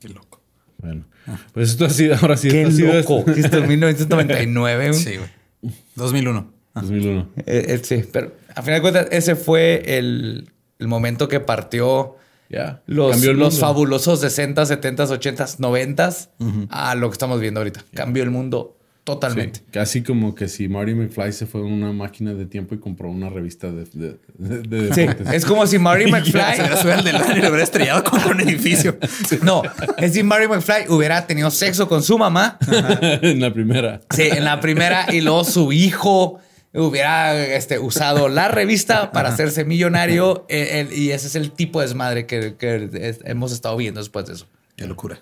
Speaker 3: Qué loco.
Speaker 1: Bueno, pues esto ha sido, ahora sí,
Speaker 2: Qué
Speaker 1: esto ha sido
Speaker 2: loco.
Speaker 1: este-
Speaker 2: Esto en 1999. güey.
Speaker 3: Sí, güey. 2001.
Speaker 1: 2001.
Speaker 2: Eh, eh, sí, pero a final de cuentas, ese fue el, el momento que partió
Speaker 1: Ya.
Speaker 2: los, los fabulosos 60, 70, 80, 90 a lo que estamos viendo ahorita. Cambió el mundo totalmente.
Speaker 1: Sí, casi como que si Marty McFly se fue a una máquina de tiempo y compró una revista de, de, de- de
Speaker 2: Sí,
Speaker 1: deportes.
Speaker 2: es como si Marty
Speaker 3: Se
Speaker 2: McFly.
Speaker 3: hubiera subido al DeLorean y lo hubiera estrellado contra un edificio.
Speaker 2: No, es si Marty McFly hubiera tenido sexo con su mamá.
Speaker 1: en la primera.
Speaker 2: Sí, en la primera y luego su hijo hubiera este, usado la revista para hacerse millonario. eh, y ese es el tipo de desmadre que, que es- hemos estado viendo después de eso.
Speaker 3: Qué locura.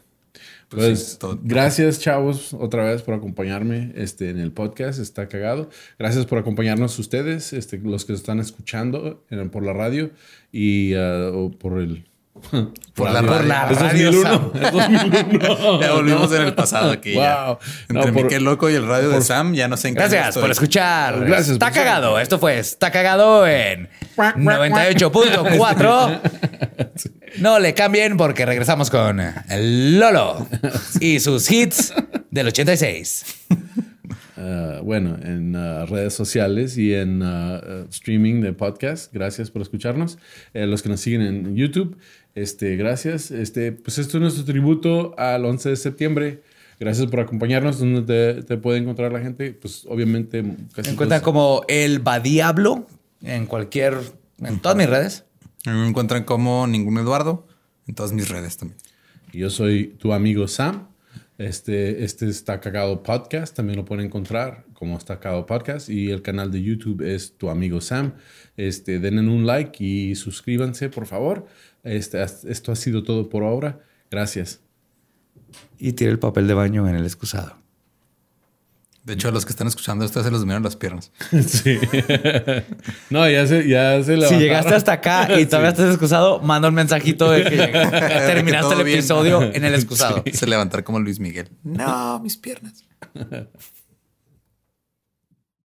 Speaker 1: Pues,
Speaker 3: sí, todo-
Speaker 1: gracias, chavos, otra vez por acompañarme este, en el podcast. Está cagado. Gracias por acompañarnos ustedes, este, los que están escuchando en- por la radio y ah, o por el.
Speaker 3: Por la radio.
Speaker 2: Por la
Speaker 1: Es
Speaker 2: radio,
Speaker 1: 2001. Es 2001.
Speaker 3: Ya volvimos en el pasado aquí. ya.
Speaker 1: Wow.
Speaker 3: Entre
Speaker 1: No, por-
Speaker 3: Miquel Loco y el radio de Sam ya no sé en qué
Speaker 2: Gracias
Speaker 3: estoy.
Speaker 2: por escuchar.
Speaker 1: Gracias
Speaker 2: Está
Speaker 1: por-
Speaker 2: cagado. Esto fue Está cagado en 98.4. No le cambien porque regresamos con Lolo y sus hits del 86.
Speaker 1: Ah, bueno, en ah, redes sociales y en ah, streaming de podcast. Gracias por escucharnos. Eh, los que nos siguen en YouTube, este, gracias. Este, pues esto es nuestro tributo al 11 de septiembre. Gracias por acompañarnos. ¿Dónde te, te puede encontrar la gente? Pues obviamente casi todos-
Speaker 2: como el Badiablo en cualquier, en todas mis redes.
Speaker 3: A mí me encuentran como ningún Eduardo en todas mis redes también.
Speaker 1: Y Yo soy tu amigo Sam. Este, este está cagado podcast. También lo pueden encontrar como está cagado podcast. Y el canal de YouTube es tu amigo Sam. Este, denle un like y suscríbanse, por favor. Este, esto ha sido todo por ahora. Gracias.
Speaker 2: Y tire el papel de baño en el excusado.
Speaker 3: De hecho, a los que están escuchando esto se los miran las piernas.
Speaker 1: Sí. no, ya se, ya se
Speaker 2: Si
Speaker 1: levantaron.
Speaker 2: llegaste hasta acá y todavía estás excusado, manda un mensajito de que terminaste el
Speaker 3: bien.
Speaker 2: episodio en el excusado.
Speaker 3: Se levantar como Luis Miguel. No, mis piernas.